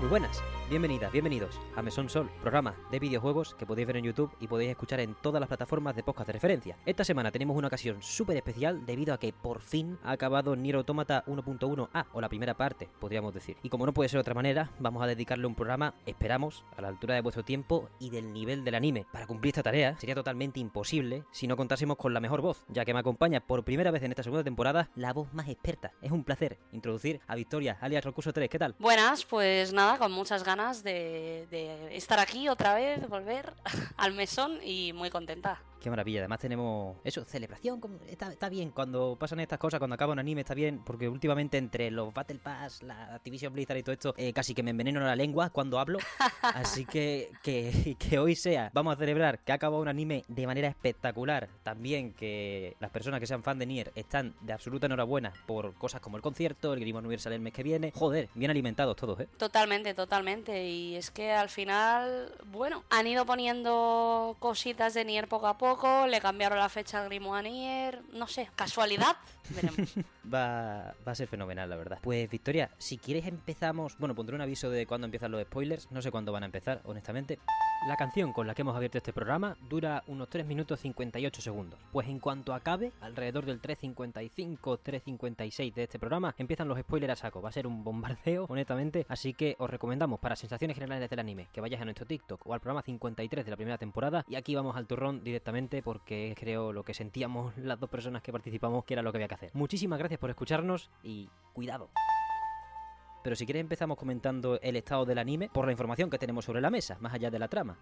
Muy buenas, bienvenidas, bienvenidos a Mesón Sol, programa de videojuegos que podéis ver en YouTube y podéis escuchar en todas las plataformas de podcast de referencia. Esta semana tenemos una ocasión súper especial debido a que por fin ha acabado Nier Automata 1.1a, o la primera parte, podríamos decir. Y como no puede ser de otra manera, vamos a dedicarle un programa, esperamos, a la altura de vuestro tiempo y del nivel del anime. Para cumplir esta tarea sería totalmente imposible si no contásemos con la mejor voz, ya que me acompaña por primera vez en esta segunda temporada la voz más experta. Es un placer introducir a Victoria, alias Rocuso 3, ¿qué tal? Buenas, pues nada, con muchas ganas de, de estar aquí otra vez, volver al mesón y muy contenta. Qué maravilla, además tenemos eso, celebración, está, está bien cuando pasan estas cosas, cuando acaba un anime está bien, porque últimamente entre los Battle Pass, la Activision Blizzard y todo esto, eh, casi que me enveneno la lengua cuando hablo, así que, que, que hoy sea, vamos a celebrar que ha acabado un anime de manera espectacular, también que las personas que sean fan de Nier están de absoluta enhorabuena por cosas como el concierto, el Game Universal el mes que viene, joder, bien alimentados todos, ¿eh? Totalmente, totalmente. Y es que al final, bueno, han ido poniendo cositas de Nier poco a poco, le cambiaron la fecha al Grimoire Nier, no sé, casualidad, veremos. Va, va a ser fenomenal, la verdad. Pues Victoria, si quieres empezamos... Bueno, pondré un aviso de cuándo empiezan los spoilers. No sé cuándo van a empezar, honestamente. La canción con la que hemos abierto este programa dura unos 3 minutos 58 segundos. Pues en cuanto acabe, alrededor del 3.55, 3.56 de este programa, empiezan los spoilers a saco. Va a ser un bombardeo, honestamente. Así que os recomendamos para sensaciones generales del anime que vayáis a nuestro TikTok o al programa 53 de la primera temporada. Y aquí vamos al turrón directamente porque creo lo que sentíamos las dos personas que participamos que era lo que había que hacer. Muchísimas gracias por escucharnos y cuidado. Pero si quieres empezamos comentando el estado del anime por la información que tenemos sobre la mesa, más allá de la trama.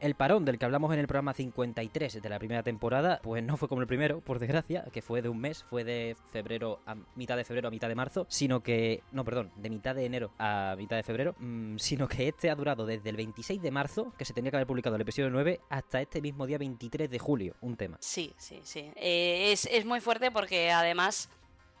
El parón del que hablamos en el programa 53 de la primera temporada, pues no fue como el primero, por desgracia, que fue de un mes, fue de febrero a mitad de febrero a mitad de marzo, sino que, no, perdón, de mitad de enero a mitad de febrero, mm, sino que este ha durado desde el 26 de marzo, que se tenía que haber publicado el episodio 9, hasta este mismo día 23 de julio, un tema. Sí, sí, sí. Eh, es, es muy fuerte porque además,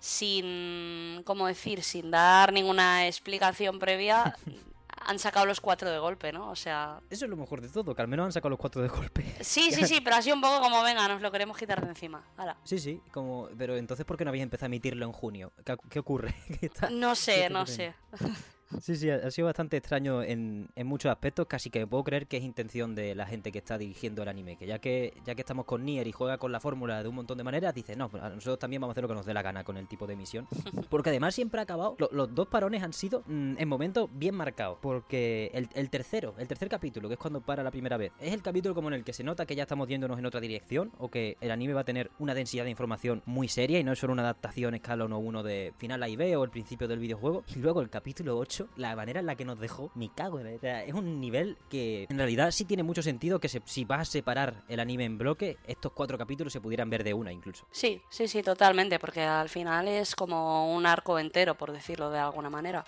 sin, ¿cómo decir? Sin dar ninguna explicación previa, han sacado los cuatro de golpe, ¿no? O sea... Eso es lo mejor de todo, que al menos han sacado los cuatro de golpe. Sí, sí, sí, pero así un poco como, venga, nos lo queremos quitar de encima. Hala. Sí, sí, como, pero entonces ¿por qué no habéis empezado a emitirlo en junio? ¿Qué, qué ocurre? ¿Qué está- No sé, no sé. Sí, sí, ha sido bastante extraño en, en muchos aspectos, casi que me puedo creer que es intención de la gente que está dirigiendo el anime, que ya que ya que estamos con Nier y juega con la fórmula de un montón de maneras, dice, no, pues nosotros también vamos a hacer lo que nos dé la gana con el tipo de emisión. Porque además siempre ha acabado, lo- los dos parones han sido mm, en momentos bien marcados, porque el, el tercero, el tercer capítulo, que es cuando para la primera vez, es el capítulo como en el que se nota que ya estamos yéndonos en otra dirección, o que el anime va a tener una densidad de información muy seria y no es solo una adaptación escala 1-1 de final A y B o el principio del videojuego. Y luego el capítulo 8, la manera en la que nos dejó, me cago Es un nivel que en realidad sí tiene mucho sentido que si vas a separar el anime en bloque, estos cuatro capítulos se pudieran ver de una incluso. Sí, sí, sí, totalmente, porque al final es como un arco entero, por decirlo de alguna manera.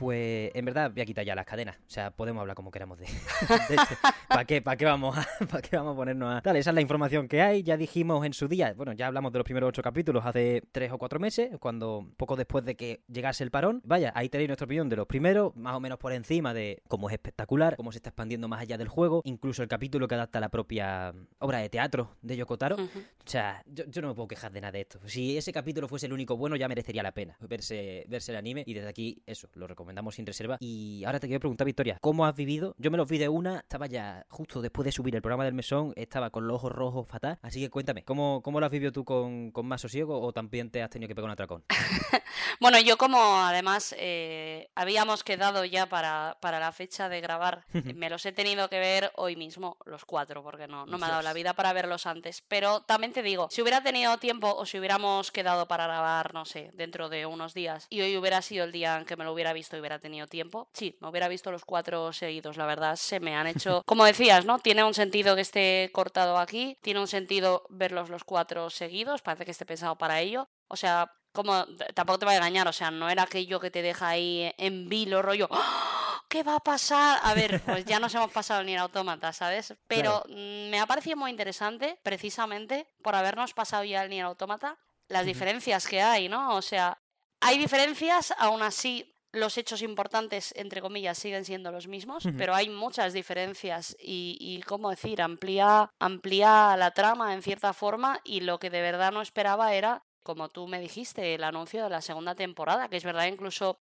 Pues en verdad voy a quitar ya las cadenas. O sea, podemos hablar como queramos de, ¿Para qué, pa' qué vamos a, ¿Para qué vamos a ponernos a...? Dale, esa es la información que hay. Ya dijimos en su día, bueno, ya hablamos de los primeros ocho capítulos hace tres o cuatro meses, cuando poco después de que llegase el parón. Vaya, ahí tenéis nuestra opinión de los primeros, más o menos por encima de cómo es espectacular, cómo se está expandiendo más allá del juego, incluso el capítulo que adapta la propia obra de teatro de Yokotaro. Ujú. O sea, yo, yo no me puedo quejar de nada de esto. Si ese capítulo fuese el único bueno, ya merecería la pena verse, verse el anime. Y desde aquí, eso, lo recomendamos sin reserva. Y ahora te quiero preguntar, Victoria, ¿cómo has vivido? Yo me los vi de una, estaba ya justo después de subir el programa del mesón, estaba con los ojos rojos fatal. Así que cuéntame, ¿cómo, cómo lo has vivido tú con, con más sosiego o también te has tenido que pegar un atracón? Bueno, yo como además eh, habíamos quedado ya para, para la fecha de grabar, me los he tenido que ver hoy mismo, los cuatro, porque no, no me ha dado la vida para verlos antes. Pero también te digo, si hubiera tenido tiempo o si hubiéramos quedado para grabar, no sé, dentro de unos días, y hoy hubiera sido el día en que me lo hubiera visto hubiera tenido tiempo, sí, me hubiera visto los cuatro seguidos, la verdad, se me han hecho, como decías, ¿no? Tiene un sentido que esté cortado aquí, tiene un sentido verlos los cuatro seguidos, parece que esté pensado para ello. O sea, como tampoco te voy a engañar, o sea, no era aquello que te deja ahí en vilo, rollo. ¡Ah! ¿qué va a pasar? A ver, pues ya nos hemos pasado el Nier Automata, ¿sabes? Pero mm, me ha parecido muy interesante, precisamente, por habernos pasado ya el Nier Automata, las diferencias que hay, ¿no? O sea, hay diferencias, aún así los hechos importantes, entre comillas, siguen siendo los mismos, pero hay muchas diferencias y, y, ¿cómo decir? Amplía, amplía la trama en cierta forma y lo que de verdad no esperaba era, como tú me dijiste, el anuncio de la segunda temporada, que es verdad, incluso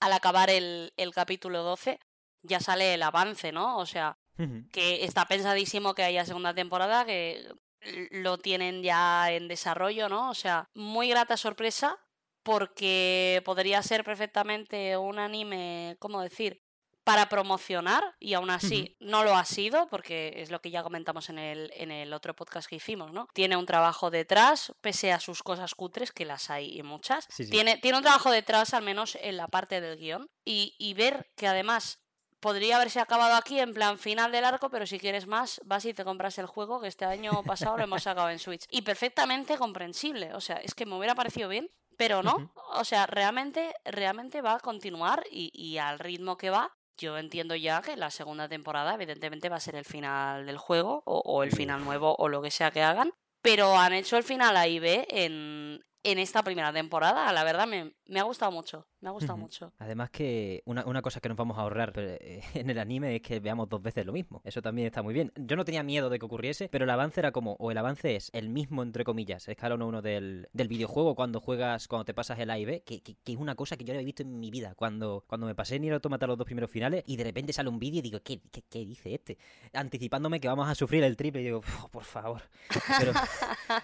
al acabar el, el capítulo 12 ya sale el avance, ¿no? O sea, que está pensadísimo que haya segunda temporada, que lo tienen ya en desarrollo, ¿no? O sea, muy grata sorpresa porque podría ser perfectamente un anime, ¿cómo decir? para promocionar y aún así no lo ha sido porque es lo que ya comentamos en el, en el otro podcast que hicimos, ¿no? Tiene un trabajo detrás, pese a sus cosas cutres, que las hay y muchas. Tiene, tiene un trabajo detrás, al menos en la parte del guion, y, y ver que además podría haberse acabado aquí en plan final del arco, pero si quieres más, vas y te compras el juego que este año pasado lo hemos sacado en Switch. Y perfectamente comprensible. O sea, es que me hubiera parecido bien pero no, o sea, realmente, realmente va a continuar y, al ritmo que va, yo entiendo ya que la segunda temporada evidentemente va a ser el final del juego o, o, el final nuevo o lo que sea que hagan, pero han hecho el final A y B en, en esta primera temporada. La verdad me, me ha gustado mucho. Me ha gustado mucho. Además que una, una, cosa que nos vamos a ahorrar eh, en el anime es que veamos dos veces lo mismo. Eso también está muy bien. Yo no tenía miedo de que ocurriese, pero el avance era como, o el avance es el mismo entre comillas, escala 1-1 del, del videojuego cuando juegas, cuando te pasas el A y B, que, que, es una cosa que yo no he visto en mi vida. Cuando, cuando me pasé ni el Automata los dos primeros finales y de repente sale un vídeo y digo, ¿qué, qué, qué dice este? Anticipándome que vamos a sufrir el triple y digo, por favor. Pero,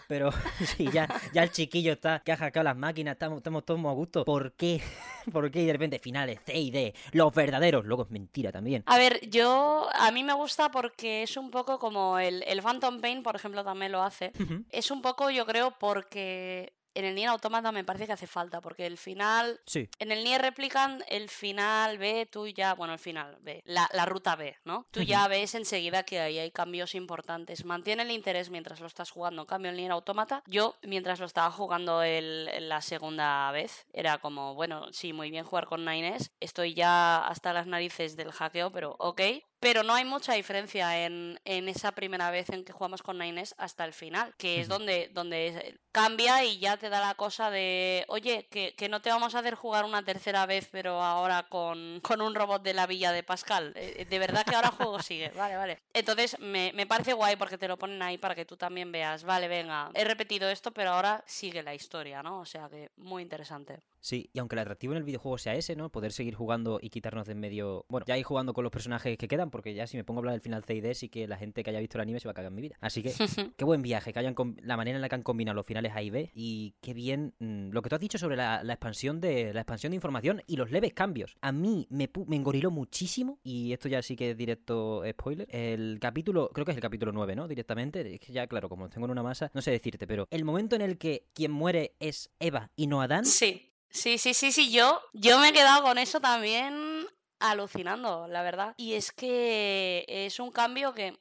pero sí, ya, ya el chiquillo está, que ha hackeado las máquinas, estamos, estamos todos a gusto. ¿Por qué? ¿Por qué de repente finales C y D? Los verdaderos. Luego es mentira también. A ver, yo. A mí me gusta porque es un poco como el, el Phantom Pain, por ejemplo, también lo hace. Es un poco, yo creo, porque en el Nier Automata me parece que hace falta, porque el final. Sí. En el Nier Replicant, el final B, tú ya. Bueno, el final B, la, la ruta B, ¿no? Tú ya ves enseguida que ahí hay cambios importantes. Mantiene el interés mientras lo estás jugando. En cambio, el Nier Automata, yo, mientras lo estaba jugando el, la segunda vez, era como, bueno, sí, muy bien jugar con Nines. Estoy ya hasta las narices del hackeo, pero ok pero no hay mucha diferencia en, en, esa primera vez en que jugamos con Nines hasta el final, que es donde, donde cambia y ya te da la cosa de, oye, que, que, no te vamos a hacer jugar una tercera vez, pero ahora con, con un robot de la villa de Pascal. Eh, de verdad que ahora el juego sigue, vale, vale. Entonces me, me parece guay porque te lo ponen ahí para que tú también veas, vale, venga, he repetido esto, pero ahora sigue la historia, ¿no? O sea que muy interesante. Sí, y aunque el atractivo en el videojuego sea ese, ¿no? Poder seguir jugando y quitarnos de en medio. Bueno, ya ir jugando con los personajes que quedan, porque ya si me pongo a hablar del final CID, sí que la gente que haya visto el anime se va a cagar en mi vida. Así que, qué buen viaje, que hayan la manera en la que han combinado los finales A y B. Y qué bien mm, lo que tú has dicho sobre la, expansión de la expansión de información y los leves cambios. A mí me, me engoriló muchísimo, y esto ya sí que es directo spoiler. El capítulo, creo que es el capítulo 9, ¿no? Directamente. Es que ya, claro, como tengo en una masa, no sé decirte, pero el momento en el que quien muere es Eva y no Adán. Sí. Sí, sí, sí, sí, yo, yo me he quedado con eso también alucinando, la verdad. Y es que es un cambio que,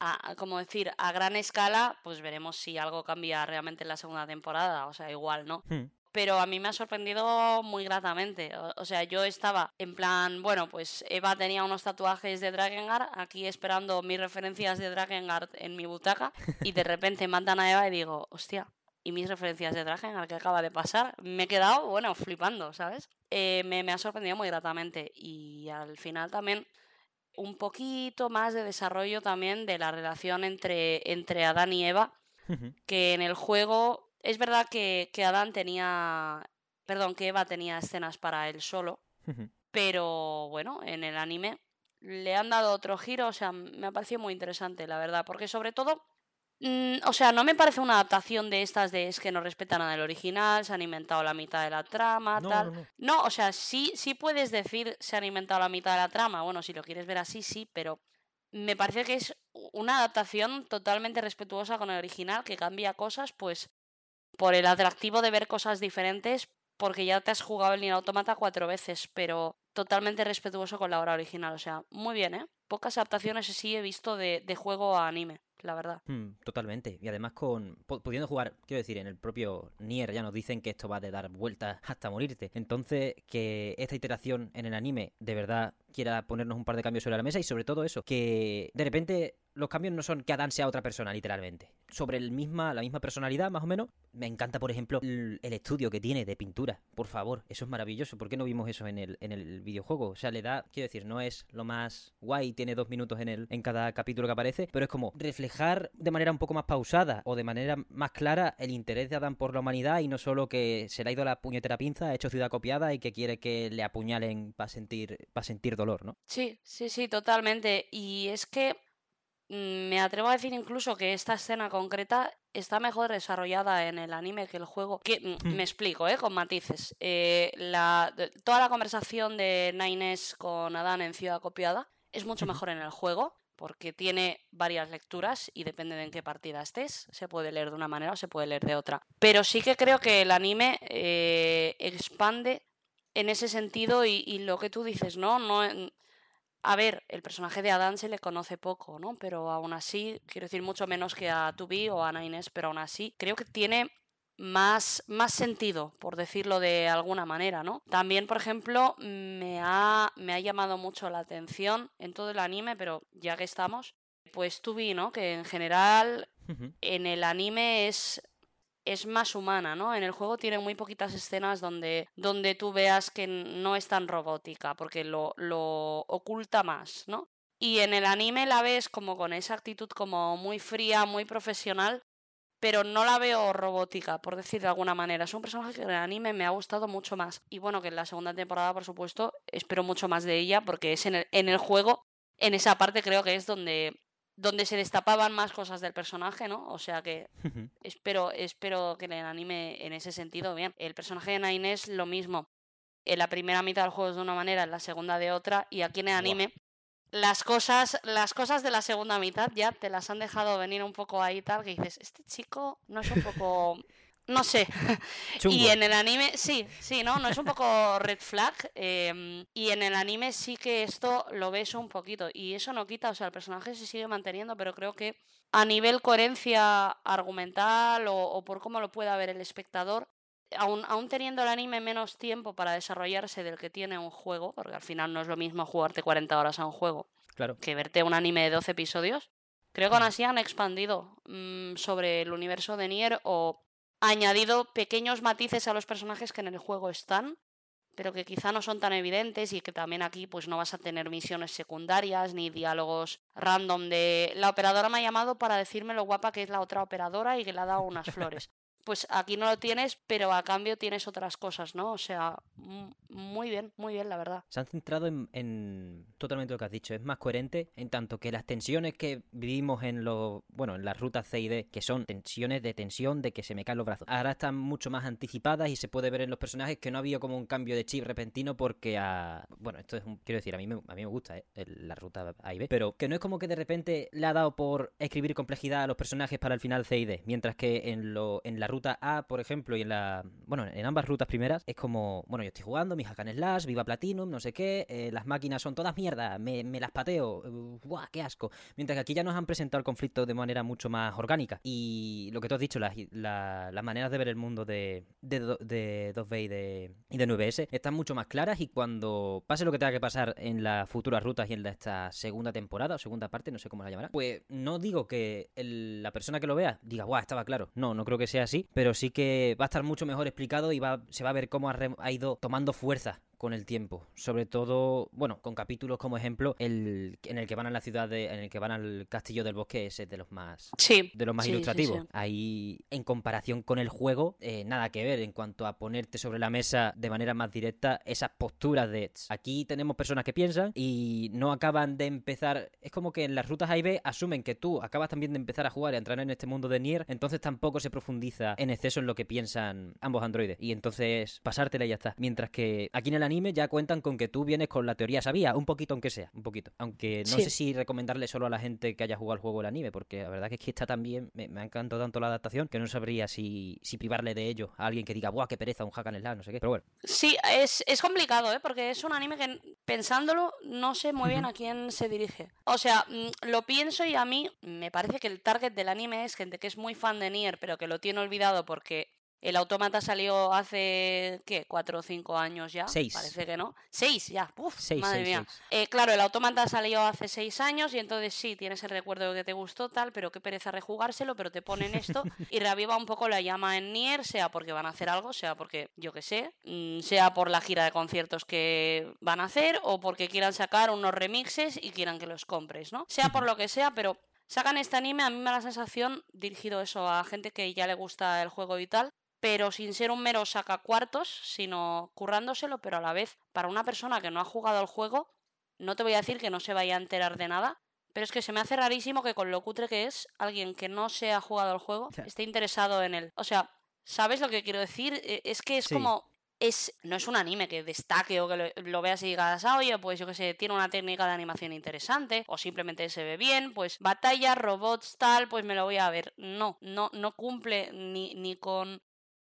a, como decir, a gran escala, pues veremos si algo cambia realmente en la segunda temporada, o sea, igual, ¿no? Hmm. Pero a mí me ha sorprendido muy gratamente. O, sea, yo estaba en plan, bueno, pues Eva tenía unos tatuajes de Drakengard, aquí esperando mis referencias de Drakengard en mi butaca, y de repente mandan a Eva y digo, hostia, y mis referencias de al que acaba de pasar, me he quedado, bueno, flipando, ¿sabes? Eh, me, me, ha sorprendido muy gratamente y al final también un poquito más de desarrollo también de la relación entre, entre Adán y Eva, que en el juego es verdad que, que Adán tenía, perdón, que Eva tenía escenas para él solo, pero bueno, en el anime le han dado otro giro, o sea, me ha parecido muy interesante, la verdad, porque sobre todo Mm, o sea, no me parece una adaptación de estas de es que no respetan nada del original, se han inventado la mitad de la trama, tal. No, o sea, sí, sí puedes decir se han inventado la mitad de la trama. Bueno, si lo quieres ver así, sí, pero me parece que es una adaptación totalmente respetuosa con el original, que cambia cosas, pues, por el atractivo de ver cosas diferentes, porque ya te has jugado el Nier Automata cuatro veces, pero totalmente respetuoso con la obra original. O sea, muy bien, ¿eh? Pocas adaptaciones así he visto de, de juego a anime. La verdad. Hmm, totalmente. Y además con pudiendo jugar, quiero decir, en el propio Nier ya nos dicen que esto va de dar vueltas hasta morirte. Entonces, que esta iteración en el anime de verdad quiera ponernos un par de cambios sobre la mesa y sobre todo eso, que de repente los cambios no son que Adán sea otra persona, literalmente. Sobre el misma, la misma personalidad, más o menos. Me encanta, por ejemplo, el, estudio que tiene de pintura. Por favor, eso es maravilloso. ¿Por qué no vimos eso en el, en el videojuego? O sea, le da, quiero decir, no es lo más guay, tiene dos minutos en, el, en cada capítulo que aparece, pero es como reflejar de manera un poco más pausada o de manera más clara el interés de Adán por la humanidad y no solo que se le ha ido la puñetera pinza, ha hecho ciudad copiada y que quiere que le apuñalen para sentir, para sentir dolor, ¿no? Sí, sí, sí, totalmente. Y es que me atrevo a decir incluso que esta escena concreta está mejor desarrollada en el anime que el juego. Que, mm, hmm. Me explico, ¿eh? con matices. Eh, la, toda la conversación de Nines con Adán en Ciudad Copiada es mucho mejor en el juego porque tiene varias lecturas y depende de en qué partida estés. Se puede leer de una manera o se puede leer de otra. Pero sí que creo que el anime eh, expande en ese sentido y, y, lo que tú dices, ¿no? no a ver, el personaje de Adán se le conoce poco, ¿no? Pero aún así, quiero decir mucho menos que a Tubi o a Ana Inés, pero aún así creo que tiene más, más sentido, por decirlo de alguna manera, ¿no? También, por ejemplo, me ha, me ha llamado mucho la atención en todo el anime, pero ya que estamos, pues Tubi, ¿no? Que en general en el anime es es más humana, ¿no? En el juego tiene muy poquitas escenas donde, donde tú veas que no es tan robótica, porque lo, lo oculta más, ¿no? Y en el anime la ves como con esa actitud como muy fría, muy profesional, pero no la veo robótica, por decir de alguna manera. Es un personaje que en el anime me ha gustado mucho más. Y bueno, que en la segunda temporada, por supuesto, espero mucho más de ella, porque es en el, en el juego, en esa parte creo que es donde donde se destapaban más cosas del personaje, ¿no? O sea que espero, espero que le anime en ese sentido bien. El personaje de Nine es lo mismo. En la primera mitad del juego es de una manera, en la segunda de otra, y aquí en el anime las cosas, las cosas de la segunda mitad ya te las han dejado venir un poco ahí tal, que dices, este chico no es un poco no sé. Y en el anime, sí, sí, ¿no? No es un poco red flag. Em, y en el anime sí que esto lo ves un poquito. Y eso no quita, o sea, el personaje se sigue manteniendo, pero creo que a nivel coherencia argumental o, por cómo lo pueda ver el espectador, aún, aún teniendo el anime menos tiempo para desarrollarse del que tiene un juego, porque al final no es lo mismo jugarte 40 horas a un juego claro. que verte un anime de 12 episodios. Creo que aún así han expandido mm, sobre el universo de Nier o añadido pequeños matices a los personajes que en el juego están, pero que quizá no son tan evidentes y que también aquí pues no vas a tener misiones secundarias ni diálogos random de la operadora me ha llamado para decirme lo guapa que es la otra operadora y que le ha dado unas flores pues aquí no lo tienes, pero a cambio tienes otras cosas, ¿no? O sea, muy bien, muy bien, la verdad. Se han centrado en, totalmente lo que has dicho, es más coherente en tanto que las tensiones que vivimos en los, bueno, en las rutas C y D, que son tensiones de tensión de que se me caen los brazos, ahora están mucho más anticipadas y se puede ver en los personajes que no ha habido como un cambio de chip repentino porque a, bueno, esto es un, quiero decir, a mí me, a mí me gusta, ¿eh? la ruta A y B, pero que no es como que de repente le ha dado por escribir complejidad a los personajes para el final C y D, mientras que en lo en la ruta A, por ejemplo, y en la. Bueno, en ambas rutas primeras, es como. Bueno, yo estoy jugando, mi hack and slash, viva Platinum, no sé qué. Eh, las máquinas son todas mierda, me, las pateo. Uh, qué asco! Mientras que aquí ya nos han presentado el conflicto de manera mucho más orgánica. Y lo que tú has dicho, las, las maneras de ver el mundo de, de, de 2B y de, y de 9S están mucho más claras. Y cuando pase lo que tenga que pasar en las futuras rutas y en esta segunda temporada o segunda parte, no sé cómo la llamará, pues no digo que la persona que lo vea diga, guau, estaba claro. No, no creo que sea así pero sí que va a estar mucho mejor explicado y va, se va a ver cómo ha ido tomando fuerza con el tiempo. Sobre todo, bueno, con capítulos como ejemplo, el en el que van a la ciudad de, en el que van al castillo del bosque, ese es de los más sí, de los más ilustrativos. Ahí, en comparación con el juego, eh, nada que ver en cuanto a ponerte sobre la mesa de manera más directa esas posturas de aquí tenemos personas que piensan y no acaban de empezar. Es como que en las rutas A y B asumen que tú acabas también de empezar a jugar y a entrar en este mundo de Nier, entonces tampoco se profundiza en exceso en lo que piensan ambos androides. Y entonces pasártela y ya está. Mientras que aquí en el anime ya cuentan con que tú vienes con la teoría sabía, un poquito aunque sea, un poquito. Aunque no Sí. sé si recomendarle solo a la gente que haya jugado el juego el anime, porque la verdad que es que está también, me, me ha encantado tanto la adaptación que no sabría si, si privarle de ello a alguien que diga, ¡buah, qué pereza, un hack and slash, no sé qué! Pero bueno, Sí, es, es complicado, ¿eh? Porque es un anime que, pensándolo, no sé muy bien a quién se dirige. O sea, mm, lo pienso y a mí me parece que el target del anime es gente que es muy fan de Nier, pero que lo tiene olvidado porque el automata salió hace, ¿qué? ¿Cuatro o cinco años ya? Seis. Parece que no. Seis, ya. Uf, seis, madre seis, mía. seis. Eh, claro, el automata salió hace seis años y entonces sí, tienes el recuerdo de que te gustó tal, pero qué pereza rejugárselo, pero te ponen esto y reaviva un poco la llama en Nier, sea porque van a hacer algo, sea porque, yo qué sé, mm, sea por la gira de conciertos que van a hacer o porque quieran sacar unos remixes y quieran que los compres, ¿no? Sea por lo que sea, pero sacan este anime, a mí me da la sensación, dirigido eso a gente que ya le gusta el juego y tal, pero sin ser un mero sacacuartos, sino currándoselo, pero a la vez, para una persona que no ha jugado al juego, no te voy a decir que no se vaya a enterar de nada, pero es que se me hace rarísimo que con lo cutre que es, alguien que no se ha jugado al juego esté interesado en él. O sea, ¿sabes lo que quiero decir? Eh, Es que es Sí. como... Es, no es un anime que destaque o que lo, lo veas y digas, ah, oye, pues yo que sé, tiene una técnica de animación interesante, o simplemente se ve bien, pues batalla, robots, tal, pues me lo voy a ver. No, no, no cumple ni, ni con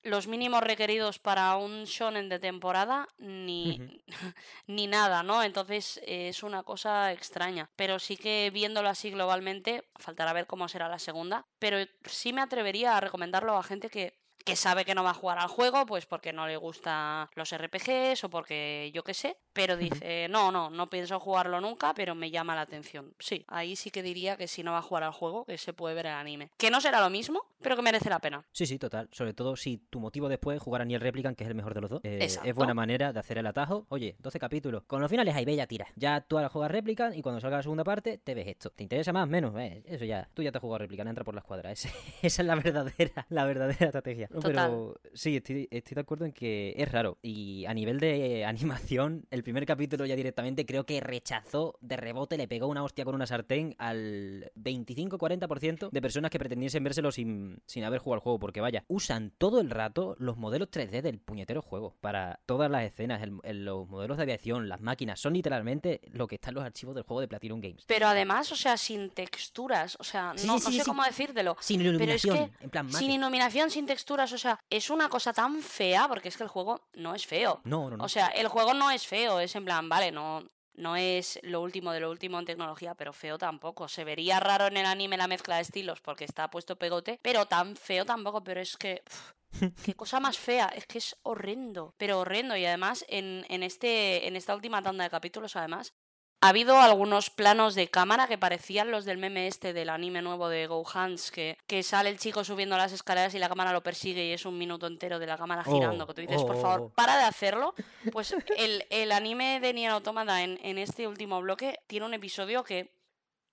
los mínimos requeridos para un shonen de temporada, ni, ni nada, ¿no? Entonces eh, es una cosa extraña. Pero sí que viéndolo así globalmente, faltará ver cómo será la segunda. Pero sí me atrevería a recomendarlo a gente que, que sabe que no va a jugar al juego, pues porque no le gustan los RPGs o porque yo qué sé. Pero dice, no, no, no pienso jugarlo nunca, pero me llama la atención. Sí, ahí sí que diría que si no va a jugar al juego, que se puede ver el anime. Que no será lo mismo, pero que merece la pena. Sí, sí, total. Sobre todo si tu motivo después es jugar a Nier Replicant, que es el mejor de los dos. eh, es buena manera de hacer el atajo. Oye, 12 capítulos. Con los finales ahí ve ya tira. Ya tú ahora juegas Replicant y cuando salga la segunda parte te ves esto. ¿Te interesa más? Menos. Eh, eso ya. Tú ya te has jugado Replicant, entra por la escuadra. Ese- esa es la verdadera, la verdadera estrategia. Total. Pero sí, estoy, estoy de acuerdo en que es raro. Y a nivel de animación, el primer capítulo ya directamente creo que rechazó de rebote, le pegó una hostia con una sartén al 25-40% de personas que pretendiesen vérselo sin, sin haber jugado al juego. Porque vaya, usan todo el rato los modelos 3D del puñetero juego para todas las escenas, el- el- los modelos de aviación, las máquinas. Son literalmente lo que está en los archivos del juego de Platinum Games. Pero además, o sea, sin texturas, o sea, no, sí, no sí, sé cómo decírtelo. Sin Pero es iluminación, que en plan mate. sin iluminación, sin texturas, o sea, es una cosa tan fea, porque es que el juego no es feo. No, no, no. O sea, el juego no es feo, es en plan, vale, no, no es lo último de lo último en tecnología, pero feo tampoco. Se vería raro en el anime la mezcla de estilos porque está puesto pegote, pero tan feo tampoco, pero es que... Qué cosa más fea, es que es horrendo, pero horrendo. Y además, en, en, este, en esta última tanda de capítulos, además, ha habido algunos planos de cámara que parecían los del meme este del anime nuevo de Go Hands, que, que sale el chico subiendo las escaleras y la cámara lo persigue y es un minuto entero de la cámara Oh, girando, que tú dices, por oh, favor, oh. para de hacerlo. Pues el, el anime de Nier Automata en, en este último bloque tiene un episodio que,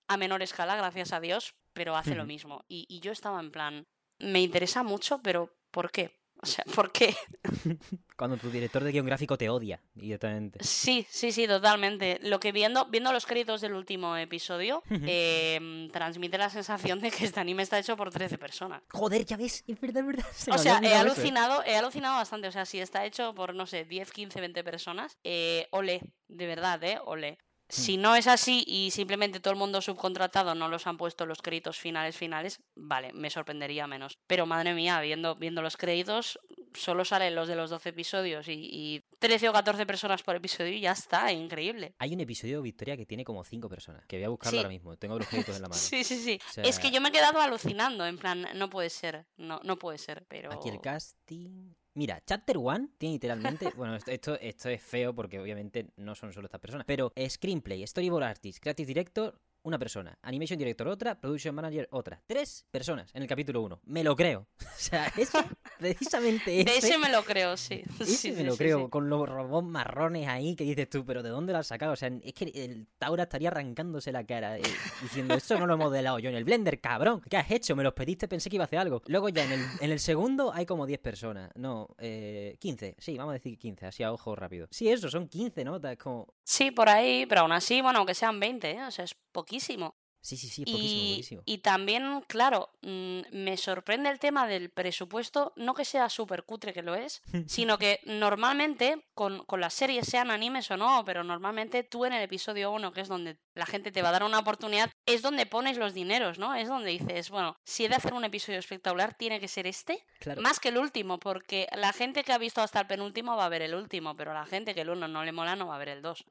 a menor escala, gracias a Dios, pero hace lo mismo. Y, y yo estaba en plan, me interesa mucho, pero ¿por qué? O sea, ¿por qué? Cuando tu director de guion gráfico te odia directamente. Sí, sí, sí, totalmente. Lo que viendo, viendo los créditos del último episodio, em, transmite la sensación de que este anime está hecho por 13 personas. Joder, ya ves, es verdad, es verdad. se O sea, he alucinado, he alucinado bastante. O sea, si está hecho por, no sé, 10, 15, 20 personas, eh, ole, de verdad, ¿eh? Ole. Si no es así y simplemente todo el mundo subcontratado no los han puesto los créditos finales finales, vale, me sorprendería menos. Pero madre mía, viendo, viendo los créditos, solo salen los de los 12 episodios y, y 13 o 14 personas por episodio y ya está, increíble. Hay un episodio de Victoria que tiene como cinco personas. Que voy a buscarlo Sí. ahora mismo. Tengo los créditos en la mano. Sí, sí, sí. O sea- Es que yo me he quedado alucinando, en plan, no puede ser, no, no puede ser, pero... Aquí el casting. Mira, Chapter One tiene literalmente. bueno, esto, esto, esto es feo porque obviamente no son solo estas personas. Pero Screenplay, Storyboard Artist, Creative Director, una persona. Animation Director, otra. Production Manager, otra. Tres personas en el capítulo 1. Me lo creo. O sea, eso, precisamente De ese, ese me lo creo, sí. ese Sí, me sí, lo creo. sí. Con los robots marrones ahí que dices tú, pero ¿de dónde lo has sacado? O sea, es que el Taura estaría arrancándose la cara eh, diciendo, eso no lo he modelado yo en el Blender, cabrón. ¿Qué has hecho? Me los pediste, pensé que iba a hacer algo. Luego ya en el, en el segundo hay como 10 personas. No, eh, 15. Sí, vamos a decir 15, así a ojo rápido. Sí, eso, son 15 notas. Como, Sí, por ahí, pero aún así, bueno, aunque sean 20, ¿eh? o sea, es poquísimo. Sí, sí, sí, es poquísimo, Y, poquísimo. y también, claro, mm, me sorprende el tema del presupuesto, no que sea súper cutre que lo es, sino que normalmente, con, con las series, sean animes o no, pero normalmente tú en el episodio 1, que es donde la gente te va a dar una oportunidad, es donde pones los dineros, ¿no? Es donde dices, bueno, si he de hacer un episodio espectacular, tiene que ser este, Claro. más que el último, porque la gente que ha visto hasta el penúltimo va a ver el último, pero la gente que el uno no le mola no va a ver el 2.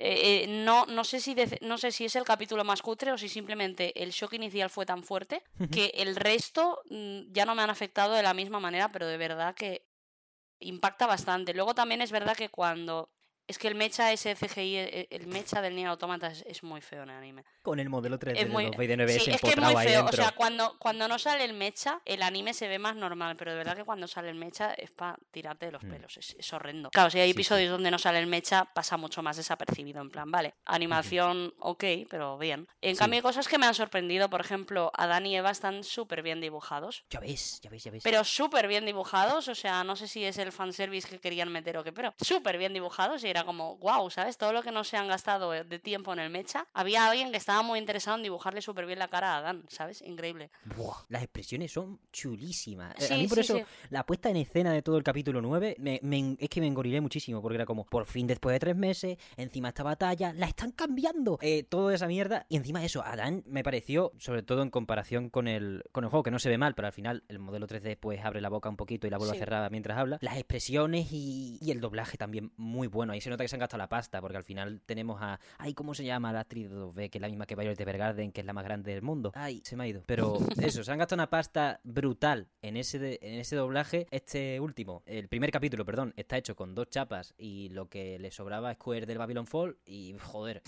no, no, sé si de- no sé si es el capítulo más cutre o si simplemente el shock inicial fue tan fuerte que el resto mm, ya no me han afectado de la misma manera, pero de verdad que impacta bastante. Luego también es verdad que cuando... Es que el mecha ese CGI, e- el mecha del Nier Automata es, es muy feo en el anime. Con el modelo 3D Es de muy, los Vader 9S sí, es que es muy feo. O sea, cuando, cuando no sale el mecha, el anime se ve más normal, pero de verdad que cuando sale el mecha es para tirarte de los Mm. pelos. Es, es horrendo. Claro, si hay Sí, sí. episodios donde no sale el mecha, pasa mucho más desapercibido. En plan, vale, animación ok, pero bien. En cambio, hay cosas que me han sorprendido. Por ejemplo, Adán y Eva están súper bien dibujados. Ya ves, ya ves, ya ves. Pero súper bien dibujados, o sea, no sé si es el fanservice que querían meter o qué, pero súper bien dibujados y era como, wow, ¿sabes? Todo lo que no se han gastado de tiempo en el mecha, había alguien que estaba muy interesado en dibujarle súper bien la cara a Adán, ¿sabes? Increíble. Buah, las expresiones son chulísimas. Eh, a mí por sí, eso sí. la puesta en escena de todo el capítulo 9 me, es que me engorilé muchísimo porque era como, por fin después de tres meses, encima esta batalla, la están cambiando. Eh, toda esa mierda. Y encima eso, Adán me pareció, sobre todo en comparación con el, con el juego, que no se ve mal, pero al final el modelo 3D pues abre la boca un poquito y la vuelve a cerrar mientras habla. Las expresiones y, y el doblaje también muy bueno. Ahí se nota que se han gastado la pasta porque al final tenemos a... Ay, ¿cómo se llama la actriz de 2B? Que es la misma que Violet Evergarden, que es la más grande del mundo. Ay, se me ha ido. Pero eso, se han gastado una pasta brutal en ese, de- en ese doblaje. Este último, el primer capítulo, perdón, está hecho con dos chapas y lo que le sobraba es Square del Babylon Fall y joder,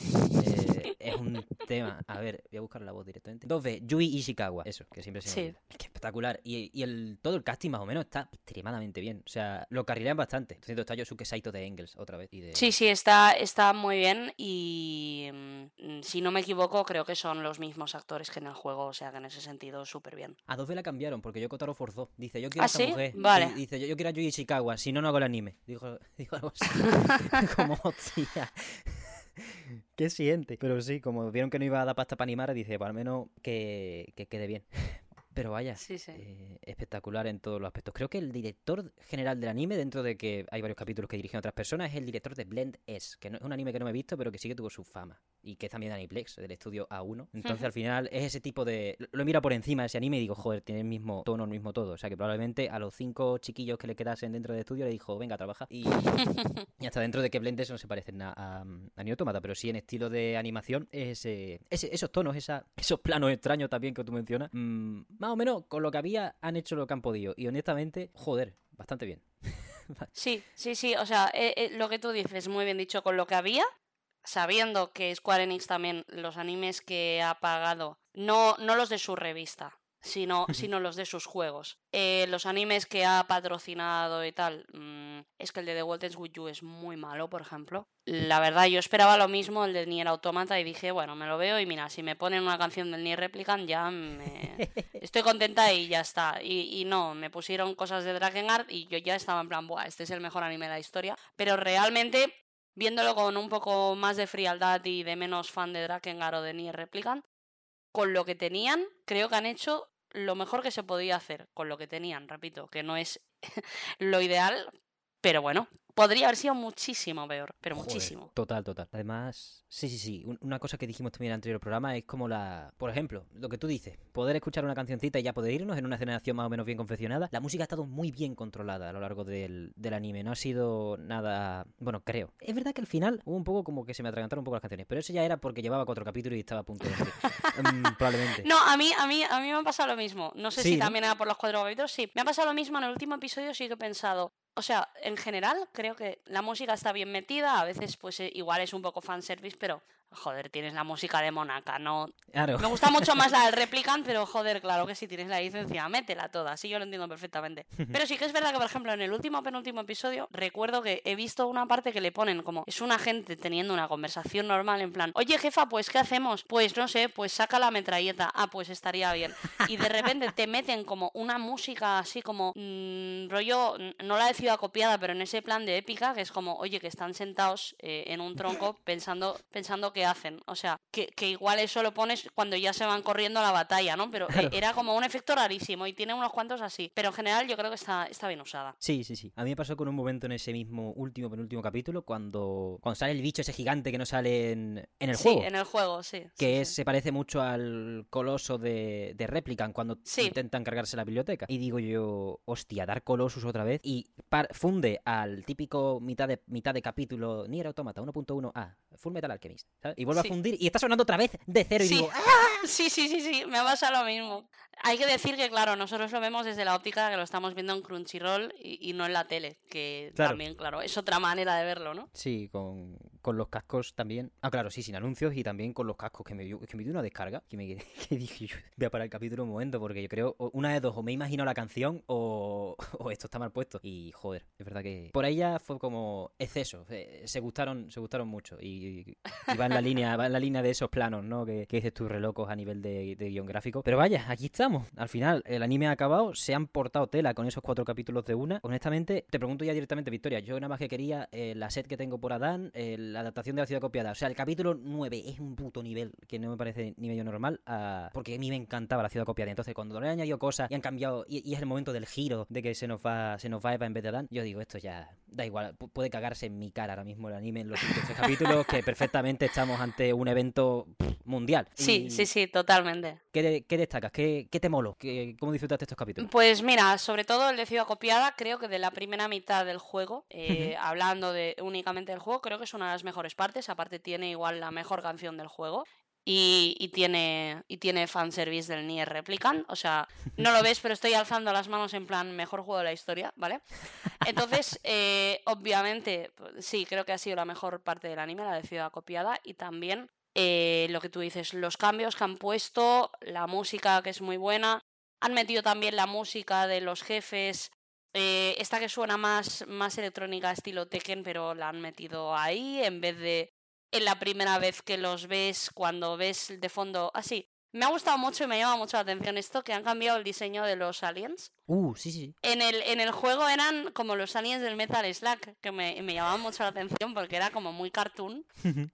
eh, es un tema. A ver, voy a buscar la voz directamente. 2B, Yui Ishikawa, eso, que siempre se me Sí. olvida. Es que espectacular. Y, y el, todo el casting más o menos está extremadamente bien. O sea, lo carrilean bastante. Cierto, está Yosuke Saito de Engels otra vez. Y de... Sí, sí, está, está muy bien y mm, si no me equivoco creo que son los mismos actores que en el juego, o sea que en ese sentido súper bien. A 2B la cambiaron porque yo Kotaro forzó. Dice, yo quiero ¿Ah, a esta sí? mujer. Vale. Dice, yo, yo quiero a Yui Ishikawa, si no, no hago el anime. Dijo, dijo algo así. como, hostia. ¿Qué siente? Pero sí, como vieron que no iba a dar pasta para animar, dice, pues al menos que, que quede bien. Pero vaya, Sí, sí. eh, espectacular en todos los aspectos. Creo que el director general del anime, dentro de que hay varios capítulos que dirigen otras personas, es el director de Blend S, que no, es un anime que no me he visto, pero que sí que tuvo su fama. Y que es también de Aniplex, del estudio A1. Entonces al final es ese tipo de... Lo mira por encima de ese anime y digo, joder, tiene el mismo tono, el mismo todo. O sea que probablemente a los cinco chiquillos que le quedasen dentro del estudio le dijo, venga, trabaja. Y, y hasta dentro de que Blend S no se parecen a, a, a Nier Automata, pero sí en estilo de animación, ese, ese- esos tonos, esa, esos planos extraños también que tú mencionas, mm, más o menos con lo que había han hecho lo que han podido. Y honestamente, joder, bastante bien. Sí, sí, sí, o sea, eh, eh, lo que tú dices, muy bien dicho, con lo que había, sabiendo que Square Enix también, los animes que ha pagado, no, no los de su revista, sino, sino los de sus juegos. Eh, los animes que ha patrocinado y tal, mm, es que el de The Waltons With You es muy malo, por ejemplo. La verdad, yo esperaba lo mismo, el de Nier Automata, y dije, bueno, me lo veo y mira, si me ponen una canción del Nier Replicant ya me... Estoy contenta y ya está. Y, y no, me pusieron cosas de Drakengard y yo ya estaba en plan, Buah, este es el mejor anime de la historia. Pero realmente, viéndolo con un poco más de frialdad y de menos fan de Drakengard o de Nier Replicant, con lo que tenían, creo que han hecho lo mejor que se podía hacer con lo que tenían, repito, que no es lo ideal, pero bueno, podría haber sido muchísimo peor, pero Joder, muchísimo. Total, total. Además, sí, sí, sí. un- Una cosa que dijimos también en el anterior programa es como la. Por ejemplo, lo que tú dices, poder escuchar una cancioncita y ya poder irnos en una generación más o menos bien confeccionada. La música ha estado muy bien controlada a lo largo del, del anime. No ha sido nada. Bueno, creo. Es verdad que al final hubo un poco como que se me atragantaron un poco las canciones. Pero eso ya era porque llevaba cuatro capítulos y estaba a punto de. Mm, probablemente. No, a mí, a mí, a mí me ha pasado lo mismo. No sé Sí, si ¿no? también era por los cuatro capítulos. Sí, me ha pasado lo mismo en el último episodio. Sí que he pensado. O sea, en general, creo que la música está bien metida. A veces, pues eh, igual es un poco fanservice, pero joder, tienes la música de Monaca, no. Claro. Me gusta mucho más la del Replicant, pero joder, claro que si tienes la licencia, métela toda. Sí, yo lo entiendo perfectamente. Pero sí que es verdad que, por ejemplo, en el último penúltimo episodio, recuerdo que he visto una parte que le ponen como es una gente teniendo una conversación normal en plan, oye jefa, pues ¿qué hacemos? Pues no sé, pues saca la metralleta. Ah, pues estaría bien. Y de repente te meten como una música así como mm, rollo, n- no la he decidido copiada, pero en ese plan de épica, que es como, oye, que están sentados eh, en un tronco pensando, pensando qué que hacen. O sea, que, que igual eso lo pones cuando ya se van corriendo a la batalla, ¿no? Pero Claro. eh, era como un efecto rarísimo y tiene unos cuantos así. Pero en general yo creo que está, está bien usada. Sí, sí, sí. A mí me pasó con un momento en ese mismo último, penúltimo capítulo, cuando, cuando sale el bicho ese gigante que no sale en, en el sí, juego. en el juego, sí. sí, que es- sí. se parece mucho al coloso de, de Replicant cuando Sí. intentan cargarse la biblioteca. Y digo yo, hostia, dar Colossus otra vez. Y par- funde al típico mitad de, mitad de capítulo Nier Automata 1.1a, Full Metal Alchemist. ¿sabes? Y vuelve Sí. a fundir y está sonando otra vez de cero. Y digo, ¡ah! Sí, sí, sí, sí, me pasa lo mismo. Hay que decir que, claro, nosotros lo vemos desde la óptica que lo estamos viendo en Crunchyroll y, y no en la tele, que Claro. también, claro, es otra manera de verlo, ¿no? Sí, con, con los cascos también. Ah, claro, sí, sin anuncios y también con los cascos, que me dio, que me dio una descarga. Que, me, dije, yo voy a parar el capítulo un momento, porque yo creo, una de dos, o me imagino la canción o, esto está mal puesto. Y joder, es verdad que por ahí ya fue como exceso. eh, Se gustaron, se gustaron mucho. Y, va en la línea, va en la línea de esos planos, ¿no? Que, dices tus relocos a nivel de, de guion gráfico. Pero vaya, aquí estamos. Al final, el anime ha acabado, se han portado tela con esos cuatro capítulos de una. Honestamente, te pregunto ya directamente, Victoria. Yo nada más que quería eh, la set que tengo por Adán, eh, la adaptación de la ciudad copiada. O sea, el capítulo 9 es un puto nivel que no me parece ni medio normal. ah, porque a mí me encantaba la ciudad copiada. Entonces, cuando le han añadido cosas y han cambiado, y, y es el momento del giro de que se nos va, se nos va en vez de Adán, yo digo, esto ya da igual. pu- Puede cagarse en mi cara ahora mismo el anime en los siguientes capítulos, que perfectamente estamos ante un evento mundial. Sí, Y- sí, sí, totalmente. ¿Qué, qué destacas? ¿Qué, qué te molo? ¿Qué- ¿Cómo disfrutaste estos capítulos? Pues mira, sobre todo el de Ciudad Copiada, creo que de la primera mitad del juego, eh, hablando de únicamente del juego, creo que es una de las mejores partes. Aparte tiene igual la mejor canción del juego. Y, y tiene y tiene fanservice del Nier Replicant. O sea, no lo ves, pero estoy alzando las manos en plan mejor juego de la historia, ¿vale? Entonces, eh, obviamente, pues, sí, creo que ha sido la mejor parte del anime, la de Ciudad Copiada. Y también eh, lo que tú dices, los cambios que han puesto, la música que es muy buena. Han metido también la música de los jefes. eh, esta que suena más, más electrónica estilo Tekken, pero la han metido ahí en vez de en la primera vez que los ves, cuando ves de fondo. Así. me ha gustado mucho y me llama mucho la atención esto, que han cambiado el diseño de los aliens. Uh, sí, sí. sí. En el, en el juego eran como los aliens del Metal Slack, que me, me llamaban mucho la atención porque era como muy cartoon.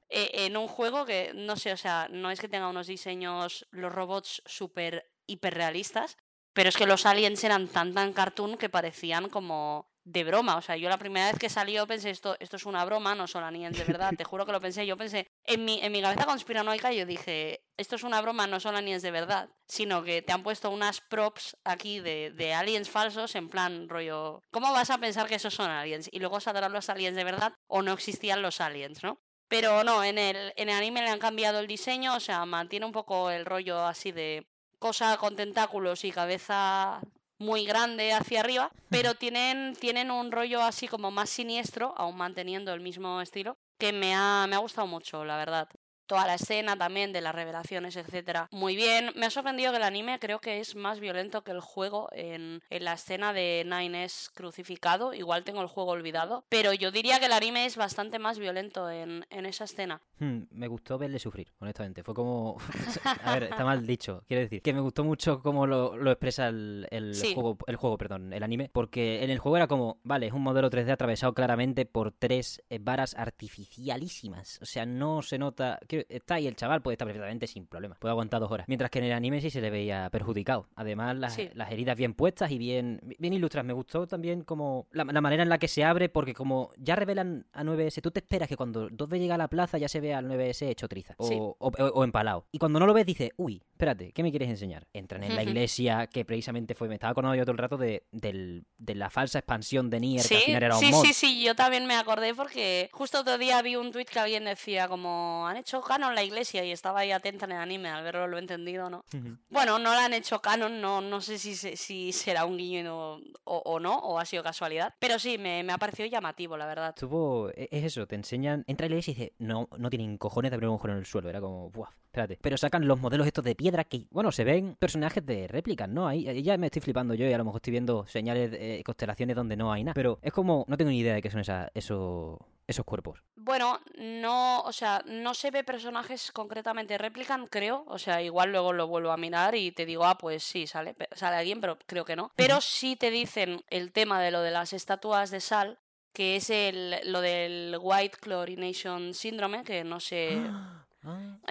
Eh, en un juego que, no sé, o sea, no es que tenga unos diseños, los robots súper hiperrealistas, pero es que los aliens eran tan tan cartoon que parecían como de broma. O sea, yo la primera vez que salió pensé esto, esto es una broma, no son aliens de verdad, te juro que lo pensé. Yo pensé, en mi, en mi cabeza conspiranoica yo dije, esto es una broma, no son aliens de verdad, sino que te han puesto unas props aquí de, de aliens falsos en plan rollo, ¿cómo vas a pensar que esos son aliens? Y luego saldrán los aliens de verdad o no existían los aliens, ¿no? Pero no, en el, en el anime le han cambiado el diseño, o sea, mantiene un poco el rollo así de cosa con tentáculos y cabeza muy grande hacia arriba, pero tienen, tienen un rollo así como más siniestro, aún manteniendo el mismo estilo, que me ha, me ha gustado mucho, la verdad. Toda la escena también de las revelaciones, etcétera. Muy bien. Me ha sorprendido que el anime creo que es más violento que el juego en, en la escena de Nines crucificado. Igual tengo el juego olvidado. Pero yo diría que el anime es bastante más violento en, en esa escena. Hmm, me gustó verle sufrir, honestamente. Fue como. a ver, está mal dicho. Quiero decir, que me gustó mucho cómo lo, lo expresa el, el Sí. juego, el juego, perdón, el anime. Porque en el juego era como, vale, es un modelo 3D atravesado claramente por tres eh, varas artificialísimas. O sea, no se nota. está ahí el chaval, puede estar perfectamente sin problema. Puede aguantar dos horas. Mientras que en el anime sí se le veía perjudicado. Además, las, Sí. las heridas bien puestas y bien, bien ilustradas. Me gustó también como la, la manera en la que se abre, porque como ya revelan a 9S, tú te esperas que cuando 2D llega a la plaza ya se vea al 9S hecho triza o, Sí. o- o- o empalado. Y cuando no lo ves, dices, uy, espérate, ¿qué me quieres enseñar? Entran en la iglesia, que precisamente fue, me estaba acordando yo todo el rato de, del- de la falsa expansión de Nier, que Sí, al final era un sí, mod. sí, sí, yo también me acordé porque justo otro día vi un tuit que alguien decía como han hecho canon la iglesia y estaba ahí atenta en el anime al verlo lo he entendido, ¿no? Bueno, no la han hecho canon, no, no sé si, si será un guiño o, o no, o ha sido casualidad, pero sí, me, me ha parecido llamativo, la verdad. Estuvo, e- es eso, te enseñan, entra en la iglesia y dice, no, no cojones de abrir un agujero en el suelo, era como, buah, espérate. Pero sacan los modelos estos de piedra que, bueno, se ven personajes de réplicas, ¿no? Ahí, ahí ya me estoy flipando yo y a lo mejor estoy viendo señales, de constelaciones donde no hay nada. Pero es como, no tengo ni idea de qué son esos, esos cuerpos. Bueno, no, o sea, no se ve personajes concretamente replican, creo. O sea, igual luego lo vuelvo a mirar y te digo, ah, pues sí, sale, sale alguien, pero creo que no. Pero sí te dicen el tema de lo de las estatuas de sal, que es el, lo del White Chlorination Syndrome, que no sé. Ah.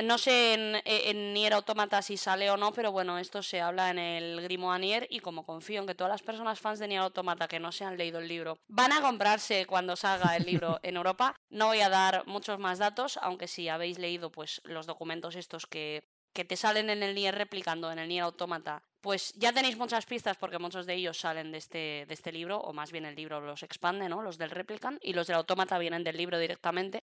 No sé en, en Nier Automata si sale o no, pero bueno, esto se habla en el Grimoire Nier y como confío en que todas las personas fans de Nier Automata que no se han leído el libro van a comprarse cuando salga el libro en Europa, no voy a dar muchos más datos, aunque si habéis leído pues los documentos estos que, que te salen en el Nier replicando en el Nier Automata, pues ya tenéis muchas pistas porque muchos de ellos salen de este, de este libro, o más bien el libro los expande, ¿no? Los del Replicant, y los del Automata vienen del libro directamente.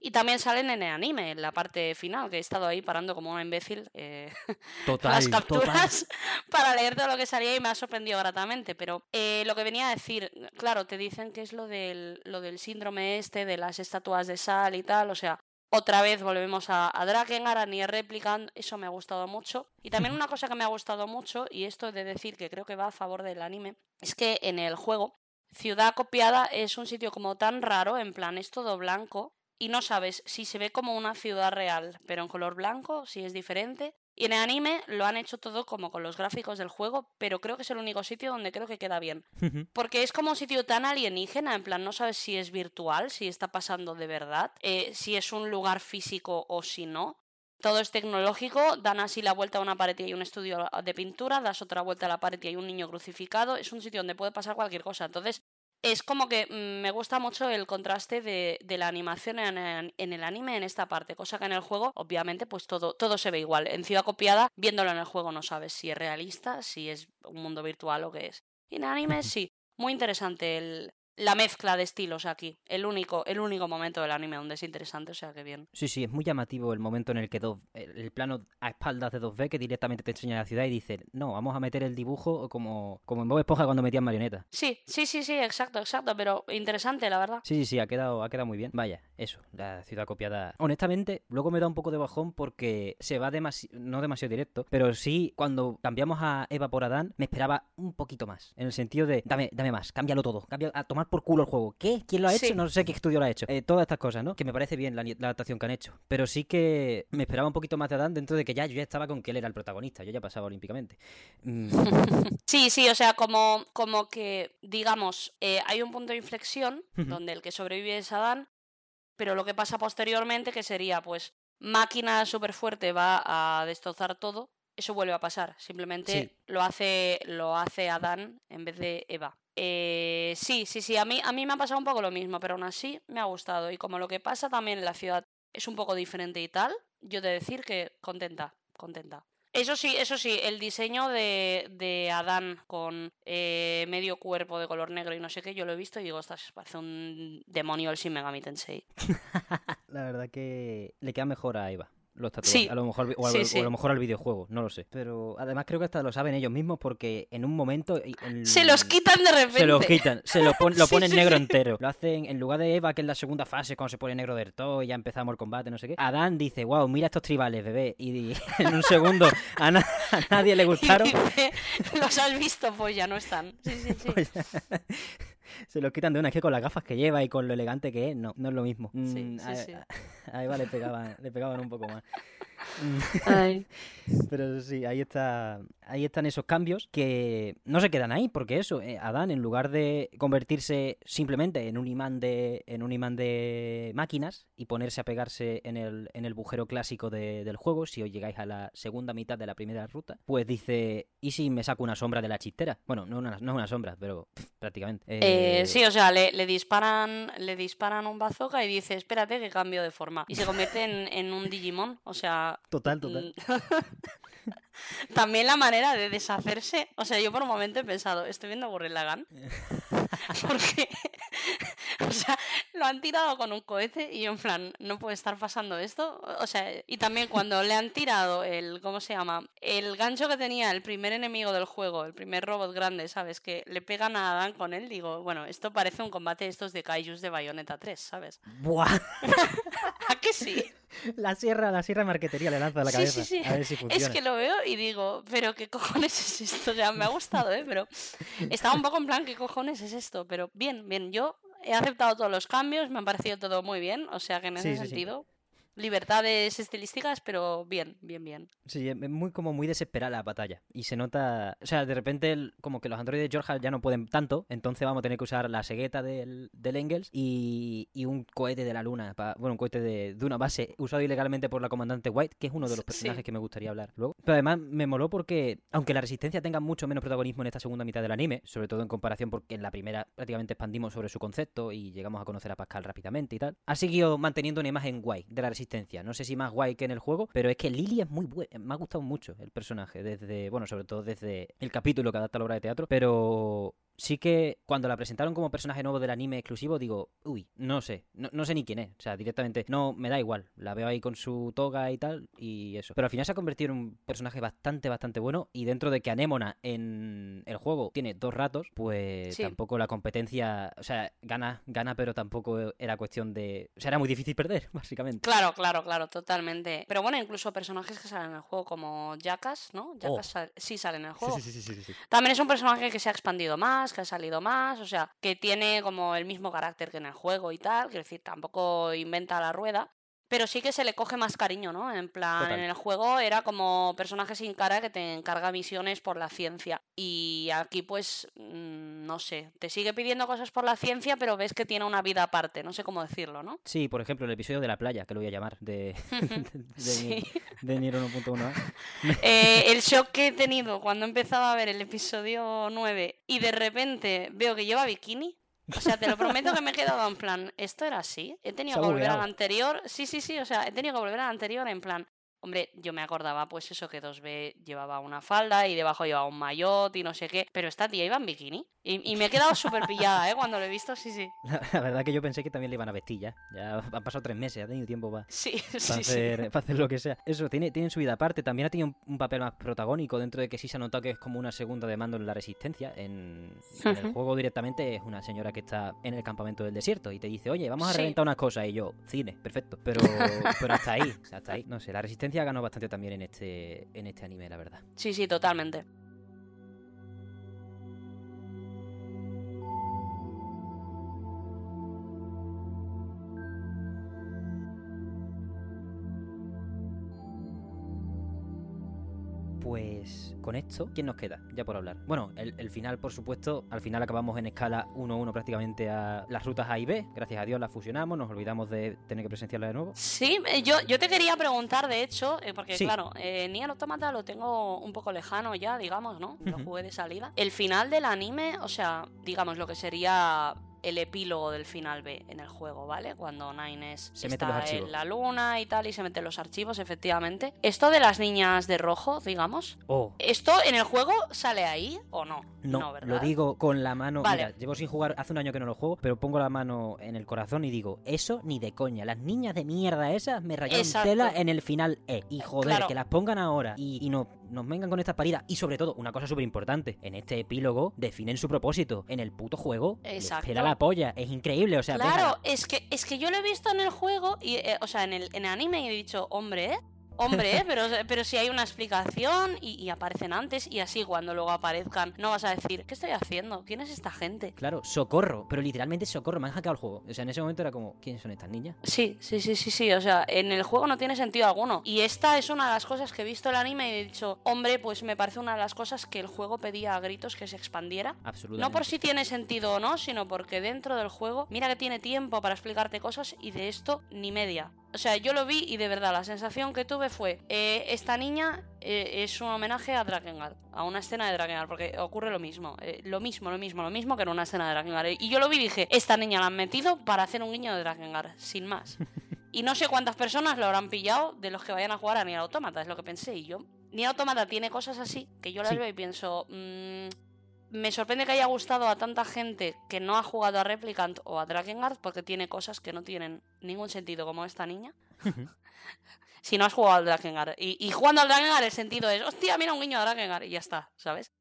Y también salen en el anime, en la parte final, que he estado ahí parando como una imbécil eh, Total, las total. capturas para leer todo lo que salía y me ha sorprendido gratamente. Pero eh, lo que venía a decir, claro, te dicen que es lo del, lo del síndrome este de las estatuas de sal y tal, o sea, otra vez volvemos a, a Drakengard, a Nier Replicant, eso me ha gustado mucho. Y también una cosa que me ha gustado mucho, y esto de decir que creo que va a favor del anime, es que en el juego Ciudad Copiada es un sitio como tan raro, en plan es todo blanco, y no sabes si se ve como una ciudad real, pero en color blanco, si es diferente. Y en el anime lo han hecho todo como con los gráficos del juego, pero creo que es el único sitio donde creo que queda bien. Porque es como un sitio tan alienígena, en plan, no sabes si es virtual, si está pasando de verdad, eh, si es un lugar físico o si no. Todo es tecnológico, dan así la vuelta a una pared y hay un estudio de pintura, das otra vuelta a la pared y hay un niño crucificado. Es un sitio donde puede pasar cualquier cosa. Entonces, es como que mm, me gusta mucho el contraste de, de la animación en, el- en el anime en esta parte, cosa que en el juego, obviamente, pues todo, todo se ve igual. En Ciudad Copiada, viéndolo en el juego no sabes si es realista, si es un mundo virtual o qué es. Y en anime sí, muy interesante el, la mezcla de estilos aquí. El único, el único momento del anime donde es interesante, o sea que bien. Sí, sí, es muy llamativo el momento en el que dos, el el plano a espaldas de 2B que directamente te enseña la ciudad y dice, no, vamos a meter el dibujo como, como en Bob Esponja cuando metían marionetas. Sí, sí, sí, sí, exacto, exacto, pero interesante, la verdad. Sí, sí, sí, ha quedado, ha quedado muy bien. Vaya, eso, la ciudad copiada. Honestamente, luego me da un poco de bajón porque se va demasiado, no demasiado directo, pero sí, cuando cambiamos a Eva por Adán, me esperaba un poquito más. En el sentido de, dame, dame más, cámbialo todo, cambia, a tomar por culo el juego. ¿Qué? ¿Quién lo ha hecho? Sí. No sé qué estudio lo ha hecho. Eh, todas estas cosas, ¿no? Que me parece bien la, adaptación que han hecho. Pero sí que me esperaba un poquito más de Adán dentro de que ya yo ya estaba con que él era el protagonista. Yo ya pasaba olímpicamente. Mm, Sí, sí, o sea, como, como que, digamos, eh, hay un punto de inflexión donde el que sobrevive es Adán, pero lo que pasa posteriormente, que sería, pues, máquina súper fuerte va a destrozar todo, eso vuelve a pasar. Simplemente Sí. lo hace, lo hace Adán en vez de Eva. Eh, sí, sí, sí, a mí, a mí me ha pasado un poco lo mismo, pero aún así me ha gustado. Y como lo que pasa también en la ciudad es un poco diferente y tal, yo de decir que contenta, contenta. Eso sí, eso sí, el diseño de, de Adán con eh, medio cuerpo de color negro y no sé qué, yo lo he visto y digo, ostras, parece un demonio el Shin Megami Tensei. la verdad que le queda mejor a Eva. Los tatuajes. Sí. A lo mejor, o, a, Sí, lo- sí. o a lo mejor al videojuego, no lo sé. Pero además creo que hasta lo saben ellos mismos porque en un momento... el- Se los quitan de repente. Se los quitan, se lo, pon- lo ponen negro entero. Lo hacen en lugar de Eva, que es la segunda fase, cuando se pone negro del todo y ya empezamos el combate, no sé qué. Adán dice, wow, mira estos tribales, bebé. Y, en un segundo a, na- a nadie le gustaron. los has visto, pues ya no están. Sí, sí, sí. Pues, se los quitan de una, es que con las gafas que lleva y con lo elegante que es, no, no es lo mismo. Sí, Mm, sí, a, sí. a- a Eva le pegaban, le pegaban un poco más. Ay. Pero sí, ahí está, ahí están esos cambios que no se quedan ahí, porque eso, eh, Adán, en lugar de convertirse simplemente en un imán de, en un imán de máquinas y ponerse a pegarse en el, en el bujero clásico de- del juego, si os llegáis a la segunda mitad de la primera ruta, pues dice, ¿y si me saco una sombra de la chistera? Bueno, no una, no es una sombra, pero pff, prácticamente. Eh, Eh, sí, o sea, le, le disparan le disparan un bazooka y dice, espérate que cambio de forma. Y se convierte en, en un Digimon. O sea, Total, total. También la manera de deshacerse. O sea, yo por un momento he pensado, estoy viendo Gurren Lagann. Porque, o sea, lo han tirado con un cohete y yo en plan, no puede estar pasando esto. O sea, y también cuando le han tirado el, ¿cómo se llama? El gancho que tenía el primer enemigo del juego, el primer robot grande, ¿sabes? Que le pegan a Adán con él. Digo, bueno, esto parece un combate de estos de Kaijus de Bayonetta 3, ¿sabes? ¡Buah! ¿A que sí? La sierra, la sierra de marquetería le lanza a la Sí, cabeza. sí, sí. A ver si funciona. Es que lo veo y digo, pero ¿qué cojones es esto? O sea, me ha gustado, ¿eh? Pero estaba un poco en plan, ¿qué cojones es esto? Pero bien, bien, yo he aceptado todos los cambios, me ha parecido todo muy bien, o sea que en ese sí. sentido, libertades estilísticas, pero bien, bien, bien. Sí, es muy como muy desesperada la batalla. Y se nota. O sea, de repente, como que los androides de Georgia ya no pueden tanto. Entonces vamos a tener que usar la cegueta del, del Engels y, y un cohete de la luna. bueno, un cohete de, de, una base usado ilegalmente por la comandante White, que es uno de los personajes que me gustaría hablar luego. Pero además me moló porque, aunque la resistencia tenga mucho menos protagonismo en esta segunda mitad del anime, sobre todo en comparación porque en la primera prácticamente expandimos sobre su concepto y llegamos a conocer a Pascal rápidamente y tal, ha seguido manteniendo una imagen guay de la resistencia. No sé si más guay que en el juego, pero es que Lily es muy buena. Me ha gustado mucho el personaje, desde, bueno, sobre todo desde el capítulo que adapta la obra de teatro, pero sí que cuando la presentaron como personaje nuevo del anime exclusivo, digo, uy, no sé, no, sé ni quién es. O sea, directamente, no, me da igual. La veo ahí con su toga y tal, y eso. Pero al final se ha convertido en un personaje bastante, bastante bueno. Y dentro de que Anémona en el juego tiene dos ratos, pues tampoco la competencia, o sea, gana, gana, pero tampoco era cuestión de. O sea, era muy difícil perder, básicamente. Claro, claro, claro, totalmente. Pero bueno, incluso personajes que salen en el juego, como Jackass, ¿no? Jackass oh. sí sale en el juego. Sí, sí, sí, sí, También es un personaje que se ha expandido más que ha salido más, o sea, que tiene como el mismo carácter que en el juego y tal, quiero decir, tampoco inventa la rueda, pero sí que se le coge más cariño, ¿no? En plan, en el juego era como personaje sin cara que te encarga misiones por la ciencia. Y aquí, pues, mm, no sé, te sigue pidiendo cosas por la ciencia, pero ves que tiene una vida aparte, no sé cómo decirlo, ¿no? Sí, por ejemplo, el episodio de la playa, que lo voy a llamar, de, de, de, Nier 1.1. eh, el shock que he tenido cuando he empezado a ver el episodio 9 y de repente veo que lleva bikini. O sea, te lo prometo que me he quedado en plan, ¿esto era así? He tenido que volver al anterior. Sí, sí, sí, o sea, he tenido que volver al anterior en plan, Hombre, yo me acordaba, pues eso, que 2B llevaba una falda y debajo llevaba un maillot y no sé qué. Pero esta tía iba en bikini. Y, me he quedado súper pillada, ¿eh? Cuando lo he visto, sí, sí. La, verdad que yo pensé que también le iban a vestir ya. Ya han pasado tres meses, ha tenido tiempo para, sí, hacer, para hacer lo que sea. Eso, tiene, tiene su vida aparte. También ha tenido un, papel más protagónico dentro de que sí se ha notado que es como una segunda de mando en la resistencia. En, el juego directamente es una señora que está en el campamento del desierto y te dice, oye, vamos a reventar unas cosas. Y yo, cine, perfecto. Pero, pero hasta ahí, hasta ahí. No sé, la resistencia ganó bastante también en este, en este anime, la verdad. Sí, sí, totalmente. Pues con esto, ¿quién nos queda? Ya por hablar. Bueno, el, final, por supuesto, al final acabamos en escala 1-1 prácticamente a las rutas A y B. Gracias a Dios las fusionamos, nos olvidamos de tener que presenciarla de nuevo. Sí, eh, yo, yo te quería preguntar, de hecho, eh, porque claro, eh, Nier Automata lo tengo un poco lejano ya, digamos, ¿no? Lo jugué de salida. El final del anime, o sea, digamos lo que sería el epílogo del final B en el juego, ¿vale? Cuando Nines se está en la luna y tal y se mete los archivos, efectivamente. Esto de las niñas de rojo, digamos. Oh. ¿Esto en el juego sale ahí o no? No, ¿verdad? lo digo con la mano. Mira, llevo sin jugar hace un año que no lo juego, pero pongo la mano en el corazón y digo, eso ni de coña. Las niñas de mierda esas me rayaron tela en el final E. Y joder, que las pongan ahora y, y no nos vengan con estas paridas. Y sobre todo, una cosa súper importante, en este epílogo definen su propósito. En el puto juego, espera la polla. Es increíble, o sea, Claro, es que, es que yo lo he visto en el juego, y, eh, o sea, en el, en el anime y he dicho, hombre, Hombre, pero, pero si hay una explicación y, aparecen antes y así cuando luego aparezcan no vas a decir, ¿qué estoy haciendo? ¿Quién es esta gente? Claro, socorro, pero literalmente socorro, me han hackeado el juego. O sea, en ese momento era como, ¿quiénes son estas niñas? Sí, sí, sí, sí, sí, o sea, en el juego no tiene sentido alguno. Y esta es una de las cosas que he visto el anime y he dicho, hombre, pues me parece una de las cosas que el juego pedía a gritos que se expandiera. Absolutamente. No por si tiene sentido o no, sino porque dentro del juego, mira que tiene tiempo para explicarte cosas y de esto ni media. O sea, yo lo vi y de verdad la sensación que tuve fue, eh, esta niña eh, es un homenaje a Drakengard, a una escena de Drakengard, porque ocurre lo mismo, eh, lo mismo, lo mismo, lo mismo que en una escena de Drakengard. Y yo lo vi y dije, esta niña la han metido para hacer un guiño de Drakengard, sin más. Y no sé cuántas personas lo habrán pillado de los que vayan a jugar a Nier Automata, es lo que pensé. Y yo, Nier Automata tiene cosas así que yo las veo y pienso, mmm, me sorprende que haya gustado a tanta gente que no ha jugado a Replicant o a Drakengard porque tiene cosas que no tienen ningún sentido como esta niña. si no has jugado al Drakengard. Y, jugando al Drakengard el sentido es, hostia, mira un guiño a Drakengard y ya está, ¿sabes?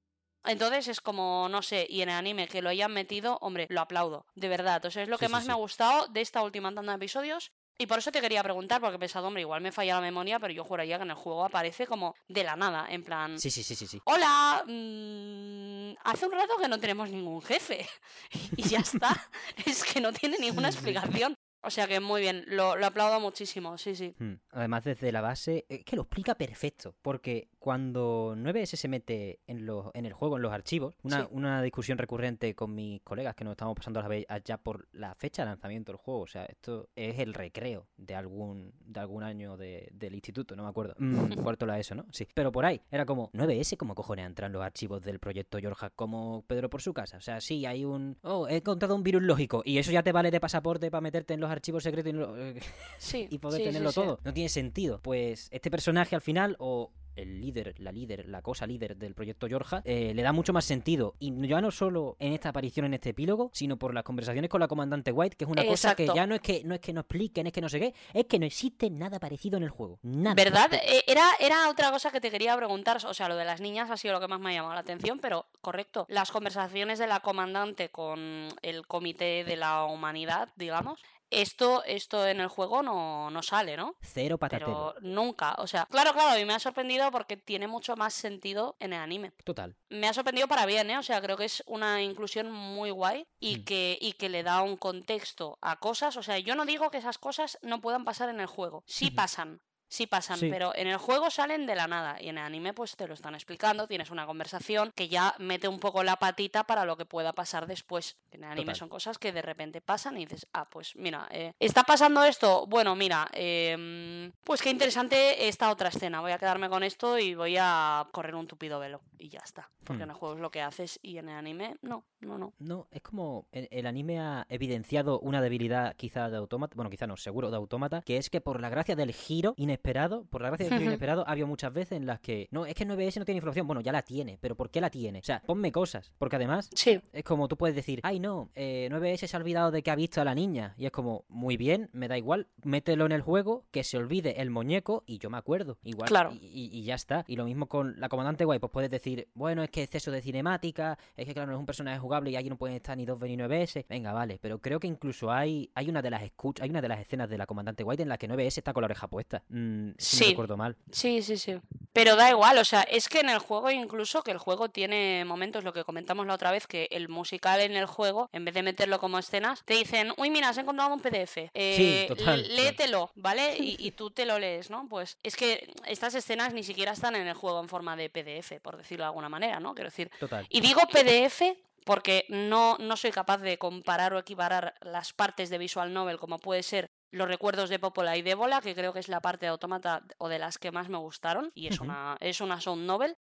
Entonces es como, no sé, y en el anime que lo hayan metido, hombre, lo aplaudo, de verdad. Entonces es lo que más me ha gustado de esta última tanda de episodios. Y por eso te quería preguntar, porque he pensado, hombre, igual me falla la memoria, pero yo juraría que en el juego aparece como de la nada, en plan. Sí, sí, sí, sí. sí. Hola, mm, hace un rato que no tenemos ningún jefe. y ya está. es que no tiene ninguna explicación. O sea que muy bien, lo, lo aplaudo muchísimo, sí, sí. Hmm. Además, desde la base, es que lo explica perfecto, porque cuando 9S se mete en, los, en el juego, en los archivos, una, Sí. una discusión recurrente con mis colegas que nos estamos pasando a la ya por la fecha de lanzamiento del juego, o sea, esto es el recreo de algún, de algún año de- del instituto, no me acuerdo, Mm, cuarto la ESO, ¿no? Sí, pero por ahí, era como, 9S, ¿cómo cojones entran los archivos del proyecto Yorja como Pedro por su casa? O sea, sí, hay un... Oh, he encontrado un virus lógico, y eso ya te vale de pasaporte para meterte en los archivos secretos y... Sí, y poder sí, tenerlo todo. No tiene sentido. Pues este personaje al final, o el líder, la líder, la cosa líder del proyecto Yorja, eh, le da mucho más sentido. Y ya no solo en esta aparición en este epílogo, sino por las conversaciones con la comandante White, que es una cosa que ya no es que no es que no expliquen, es que no sé qué, es que no existe nada parecido en el juego. Nada. ¿Verdad? Eh, Era, era otra cosa que te quería preguntar. O sea, lo de las niñas ha sido lo que más me ha llamado la atención, pero correcto. Las conversaciones de la comandante con el comité de la humanidad, digamos. Esto, esto en el juego no, no sale, ¿no? Cero patatero. Pero nunca. O sea, claro, claro, y me ha sorprendido porque tiene mucho más sentido en el anime. Total. Me ha sorprendido para bien, ¿eh? O sea, creo que es una inclusión muy guay y, Mm. que, y que le da un contexto a cosas. O sea, yo no digo que esas cosas no puedan pasar en el juego. Sí pasan. Sí pasan, Sí. pero en el juego salen de la nada y en el anime pues te lo están explicando, tienes una conversación que ya mete un poco la patita para lo que pueda pasar después. En el anime Total. son cosas que de repente pasan y dices, ah, pues mira, eh, ¿está pasando esto? Bueno, mira, em, pues qué interesante esta otra escena, voy a quedarme con esto y voy a correr un tupido velo y ya está. Porque Hmm. en el juego es lo que haces y en el anime no, no, no. No, es como el, el anime ha evidenciado una debilidad quizá de Autómata, bueno, quizá no, seguro de Autómata, que es que por la gracia del giro inesperado, por la gracia giro Ujú. inesperado, ha habido muchas veces en las que, no, es que 9S no tiene información, bueno, ya la tiene, pero ¿por qué la tiene? O sea, ponme cosas, porque además Sí, es como tú puedes decir, ay no, eh, 9S se ha olvidado de que ha visto a la niña, y es como, muy bien, me da igual, mételo en el juego, que se olvide el muñeco y yo me acuerdo, igual, Claro. y, y- y ya está. Y lo mismo con la comandante guay, pues puedes decir, bueno, es que exceso de cinemática, es que claro, no es un personaje jugable y allí no pueden estar ni dos ni 9S. Venga, vale, pero creo que incluso hay, hay una de las escuch hay una de las escenas de la comandante White en la que 9S está con la oreja puesta. Mm, si no Sí. recuerdo mal. Sí, sí, sí. Pero da igual, o sea, es que en el juego incluso que el juego tiene momentos, lo que comentamos la otra vez, que el musical en el juego, en vez de meterlo como escenas, te dicen, uy, mira, has encontrado un PDF. eh, total, l- Léetelo, ¿vale? Y, y tú te lo lees, ¿no? Pues es que estas escenas ni siquiera están en el juego en forma de PDF, por decirlo de alguna manera, ¿no? Quiero decir, Total. y digo PDF porque no, no soy capaz de comparar o equiparar las partes de Visual Novel como puede ser los recuerdos de Popola y Débola, que creo que es la parte de Automata o de las que más me gustaron, y es una, es una sound novel,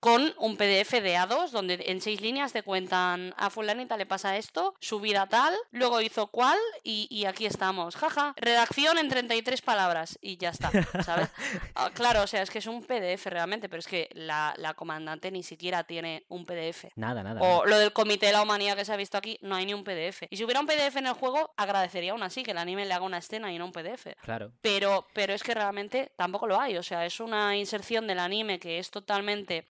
con un PDF de A2 donde en seis líneas te cuentan a fulanita le pasa esto, su vida tal, luego hizo cual y, y aquí estamos. Jaja, redacción en 33 palabras y ya está, ¿sabes? Ah, claro, o sea, es que es un PDF realmente, pero es que la, la comandante ni siquiera tiene un PDF. Nada, nada. O lo del comité de la humanidad que se ha visto aquí, no hay ni un PDF. Y si hubiera un PDF en el juego, agradecería aún así que el anime le haga una escena y no un PDF. Claro. Pero, pero es que realmente tampoco lo hay. O sea, es una inserción del anime que es totalmente,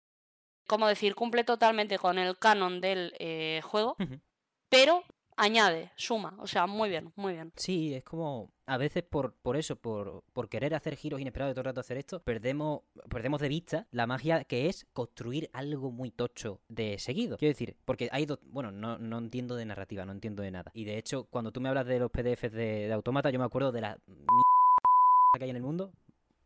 como decir, cumple totalmente con el canon del eh, juego, pero añade, suma. O sea, muy bien, muy bien. Sí, es como a veces por, por eso, por, por querer hacer giros inesperados y todo el rato hacer esto, perdemos, perdemos de vista la magia que es construir algo muy tocho de seguido. Quiero decir, porque hay dos, bueno, no, no entiendo de narrativa, no entiendo de nada. Y de hecho, cuando tú me hablas de los PDFs de, de Automata, yo me acuerdo de la mierda que hay en el mundo.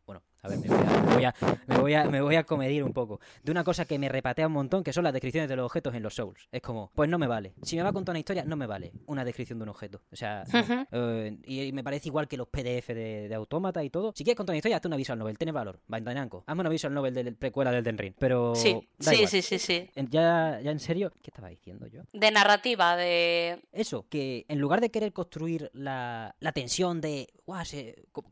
Bueno, a ver, me voy a, me voy a, me voy a, me voy a comedir un poco. De una cosa que me repatea un montón, que son las descripciones de los objetos en los Souls. Es como, pues no me vale. Si me va a contar una historia, no me vale una descripción de un objeto. O sea. Eh, y, y me parece igual que los PDF de, de Autómata y todo. Si quieres contar una historia, hazte una visual novel, tiene valor. Bandai Namco, hazme una visual novel de precuela del Den Ring. Pero Sí, sí, igual. sí, sí, sí. Ya, ya en serio, ¿qué estaba diciendo yo? De narrativa, de... Eso, que en lugar de querer construir la, la tensión de.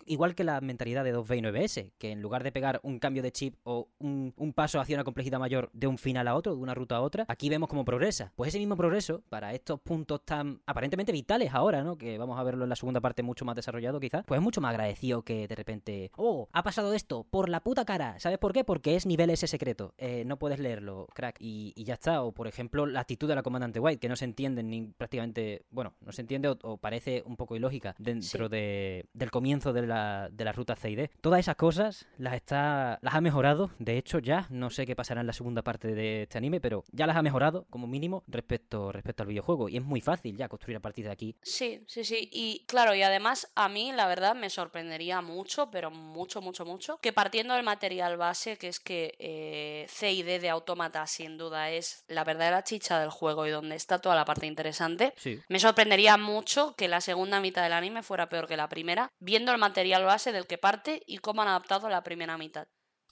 Igual que la mentalidad de 2B y 9S, que en lugar de pegar un cambio de chip o un, un paso hacia una complejidad mayor de un final a otro, de una ruta a otra, aquí vemos cómo progresa. Pues ese mismo progreso, para estos puntos tan aparentemente vitales ahora, ¿no? Que vamos a verlo en la segunda parte mucho más desarrollado, quizás, pues es mucho más agradecido que de repente. ¡Oh! Ha pasado esto por la puta cara. ¿Sabes por qué? Porque es nivel ese secreto. Eh, no puedes leerlo, crack. Y, y ya está. O por ejemplo, la actitud de la comandante White, que no se entiende ni prácticamente. Bueno, no se entiende o, o parece un poco ilógica dentro Sí. de, del comienzo de la, de la ruta C y D. Todas esas cosas cosas las está las ha mejorado. De hecho, ya no sé qué pasará en la segunda parte de este anime, pero ya las ha mejorado como mínimo respecto, respecto al videojuego. Y es muy fácil ya construir a partir de aquí. Sí, sí, sí. Y claro, y además a mí la verdad me sorprendería mucho, pero mucho, mucho, mucho, que partiendo del material base, que es que eh, C y D de Automata sin duda es la verdadera chicha del juego y donde está toda la parte interesante, Sí. me sorprendería mucho que la segunda mitad del anime fuera peor que la primera, viendo el material base del que parte y cómo han adaptado la primera mitad.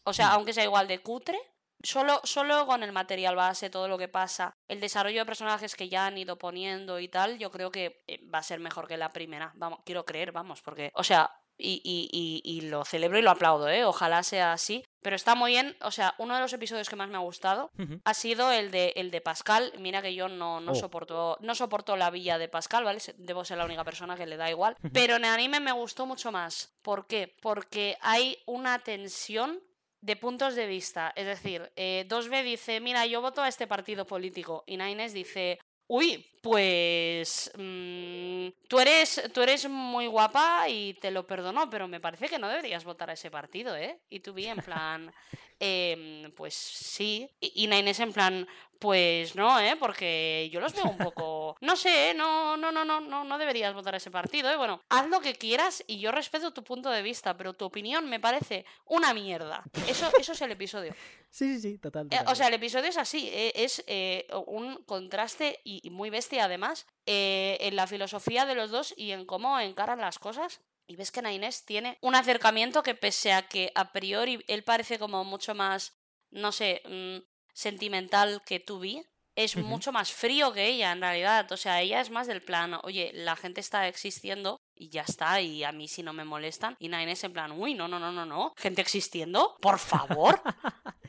O sea, Mm. aunque sea igual de cutre, Solo, solo con el material base, todo lo que pasa, el desarrollo de personajes que ya han ido poniendo y tal, yo creo que eh, va a ser mejor que la primera. Vamos, quiero creer, vamos, porque, o sea, y, y, y, y lo celebro y lo aplaudo, ¿eh? Ojalá sea así. Pero está muy bien, o sea, uno de los episodios que más me ha gustado ha sido el de, el de Pascal. Mira que yo no, no, Oh. soporto, no soporto la villa de Pascal, ¿vale? Debo ser la única persona que le da igual. Pero en el anime me gustó mucho más. ¿Por qué? Porque hay una tensión de puntos de vista. Es decir, eh, 2B dice, mira, yo voto a este partido político. Y Naines dice, uy, pues mm, tú, eres, tú eres muy guapa y te lo perdono, pero me parece que no deberías votar a ese partido, ¿eh? Y tú vi en plan, em, pues sí. Y, y Naines en plan, pues no, ¿eh? Porque yo los veo un poco... No sé, ¿eh? No, no, no, no, no, no deberías votar a ese partido, ¿eh? Bueno, haz lo que quieras y yo respeto tu punto de vista, pero tu opinión me parece una mierda. Eso, eso es el episodio. Sí, sí, sí, total. Eh, o sea, el episodio es así, eh, es eh, un contraste y, y muy bestia además eh, en la filosofía de los dos y en cómo encaran las cosas. Y ves que Nainés tiene un acercamiento que pese a que a priori él parece como mucho más, no sé, mm, sentimental que tú vi, es mucho más frío que ella en realidad. O sea, ella es más del plan, oye, la gente está existiendo y ya está, y a mí si no me molestan. Y Nainés en plan, uy, no, no, no, no, no, gente existiendo, por favor.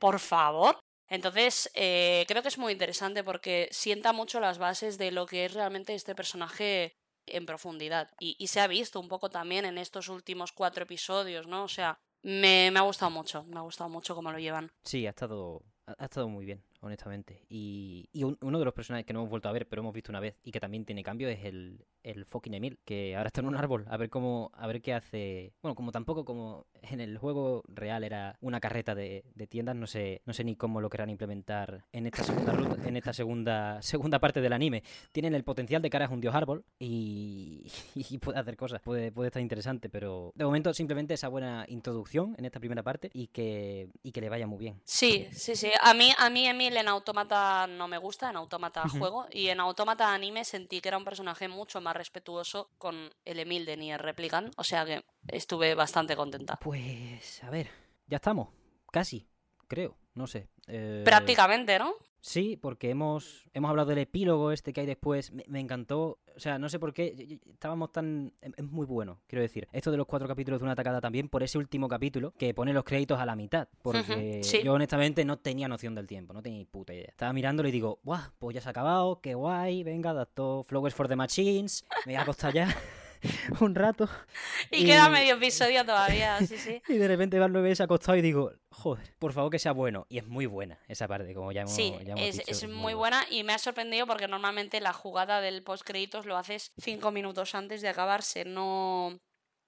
Por favor. Entonces, eh, creo que es muy interesante porque sienta mucho las bases de lo que es realmente este personaje en profundidad. Y, y se ha visto un poco también en estos últimos cuatro episodios, ¿no? O sea, me, me ha gustado mucho, me ha gustado mucho cómo lo llevan. Sí, ha estado, ha estado muy bien, honestamente. Y, y un- uno de los personajes que no hemos vuelto a ver, pero hemos visto una vez y que también tiene cambio es el, el fucking Emil, que ahora está en un árbol, a ver cómo, a ver qué hace. Bueno, como tampoco como en el juego real era una carreta de, de tiendas, no sé, no sé ni cómo lo querrán implementar en esta segunda en esta segunda, segunda parte del anime. Tienen el potencial de cara a un dios árbol y, y puede hacer cosas, puede, puede estar interesante, pero de momento simplemente esa buena introducción en esta primera parte y que, y que le vaya muy bien. Sí, sí, sí. A mí, a mí Emil en Automata no me gusta, en Automata juego, y en Automata anime sentí que era un personaje mucho más respetuoso con el Emil de Nier Replicant, o sea que estuve bastante contenta. Pues, a ver, ya estamos, casi, creo, no sé. eh, Prácticamente, ¿no? Sí, porque hemos, hemos hablado del epílogo este que hay después, me, me encantó, o sea, no sé por qué, estábamos tan... Es muy bueno, quiero decir, esto de los cuatro capítulos de una tacada también, por ese último capítulo que pone los créditos a la mitad, porque sí. yo honestamente no tenía noción del tiempo, no tenía ni puta idea. Estaba mirándolo y digo, ¡guau! Pues ya se ha acabado, qué guay, venga, adaptó Flowers for the Machines, me voy a acostar ya un rato. Y, queda medio episodio todavía, sí, sí. Y de repente 9 se ha acostado y digo, joder, por favor que sea bueno. Y es muy buena esa parte, como ya hemos, Sí, ya hemos es, dicho, es muy buena y me ha sorprendido porque normalmente la jugada del postcréditos lo haces cinco minutos antes de acabarse, no,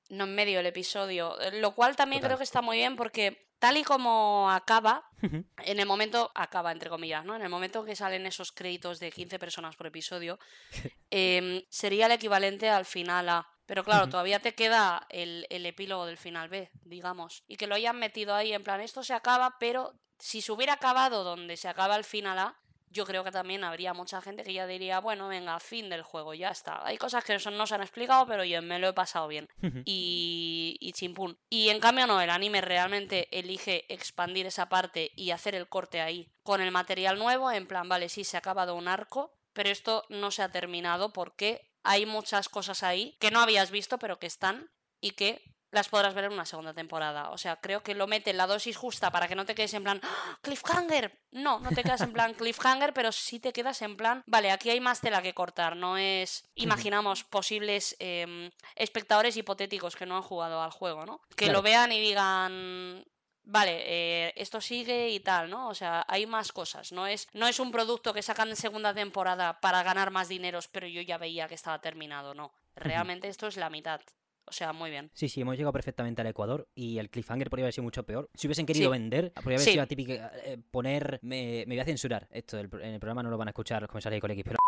no en medio del episodio. Eh, Lo cual también Total. creo que está muy bien porque tal y como acaba, en el momento, acaba entre comillas, ¿no? En el momento que salen esos créditos de 15 personas por episodio, em, sería el equivalente al final A. Pero claro, todavía te queda el, el epílogo del final B, digamos. Y que lo hayan metido ahí en plan, esto se acaba, pero si se hubiera acabado donde se acaba el final A, yo creo que también habría mucha gente que ya diría, bueno, venga, fin del juego, ya está. Hay cosas que eso no se han explicado, pero yo me lo he pasado bien y, y chimpún. Y en cambio no, el anime realmente elige expandir esa parte y hacer el corte ahí con el material nuevo, en plan, vale, sí, se ha acabado un arco, pero esto no se ha terminado porque hay muchas cosas ahí que no habías visto, pero que están y que las podrás ver en una segunda temporada. O sea, creo que lo mete en la dosis justa para que no te quedes en plan "¡Ah! cliffhanger. No, no te quedas en plan cliffhanger, pero sí te quedas en plan, vale, aquí hay más tela que cortar. No es, imaginamos, posibles em, espectadores hipotéticos que no han jugado al juego, ¿no? Que Claro. lo vean y digan, vale, eh, esto sigue y tal, ¿no? O sea, hay más cosas. No es, no es un producto que sacan en segunda temporada para ganar más dineros, pero yo ya veía que estaba terminado, no. Realmente esto es la mitad. O sea, muy bien. Sí, sí, hemos llegado perfectamente al Ecuador y el cliffhanger podría haber sido mucho peor. Si hubiesen querido Sí. vender, podría haber Sí. sido la típica eh, poner. Me, me voy a censurar esto. el- en el programa no lo van a escuchar los comisarios de Colegis, pero.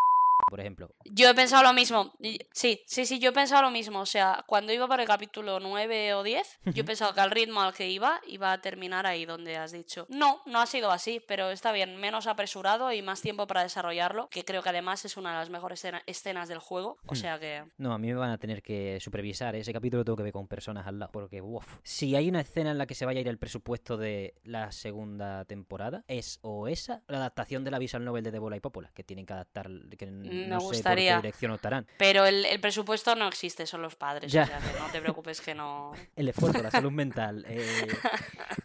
Por ejemplo. Yo he pensado lo mismo. Sí, sí, sí, yo he pensado lo mismo. O sea, cuando iba por el capítulo 9 o 10, yo pensado que al ritmo al que iba, iba a terminar ahí donde has dicho. No, no ha sido así, pero está bien, menos apresurado y más tiempo para desarrollarlo, que creo que además es una de las mejores escena- escenas del juego. O Hmm. sea que... No, a mí me van a tener que supervisar. Ese capítulo lo tengo que ver con personas al lado. Porque, uff. Si hay una escena en la que se vaya a ir el presupuesto de la segunda temporada, es o esa, la adaptación de la visual novel de Debola y Popola, que tienen que adaptar. Que Me no sé gustaría. por qué dirección optarán. Pero el, el presupuesto no existe, son los padres. Ya. O sea que no te preocupes que no... El esfuerzo, la salud mental. Eh,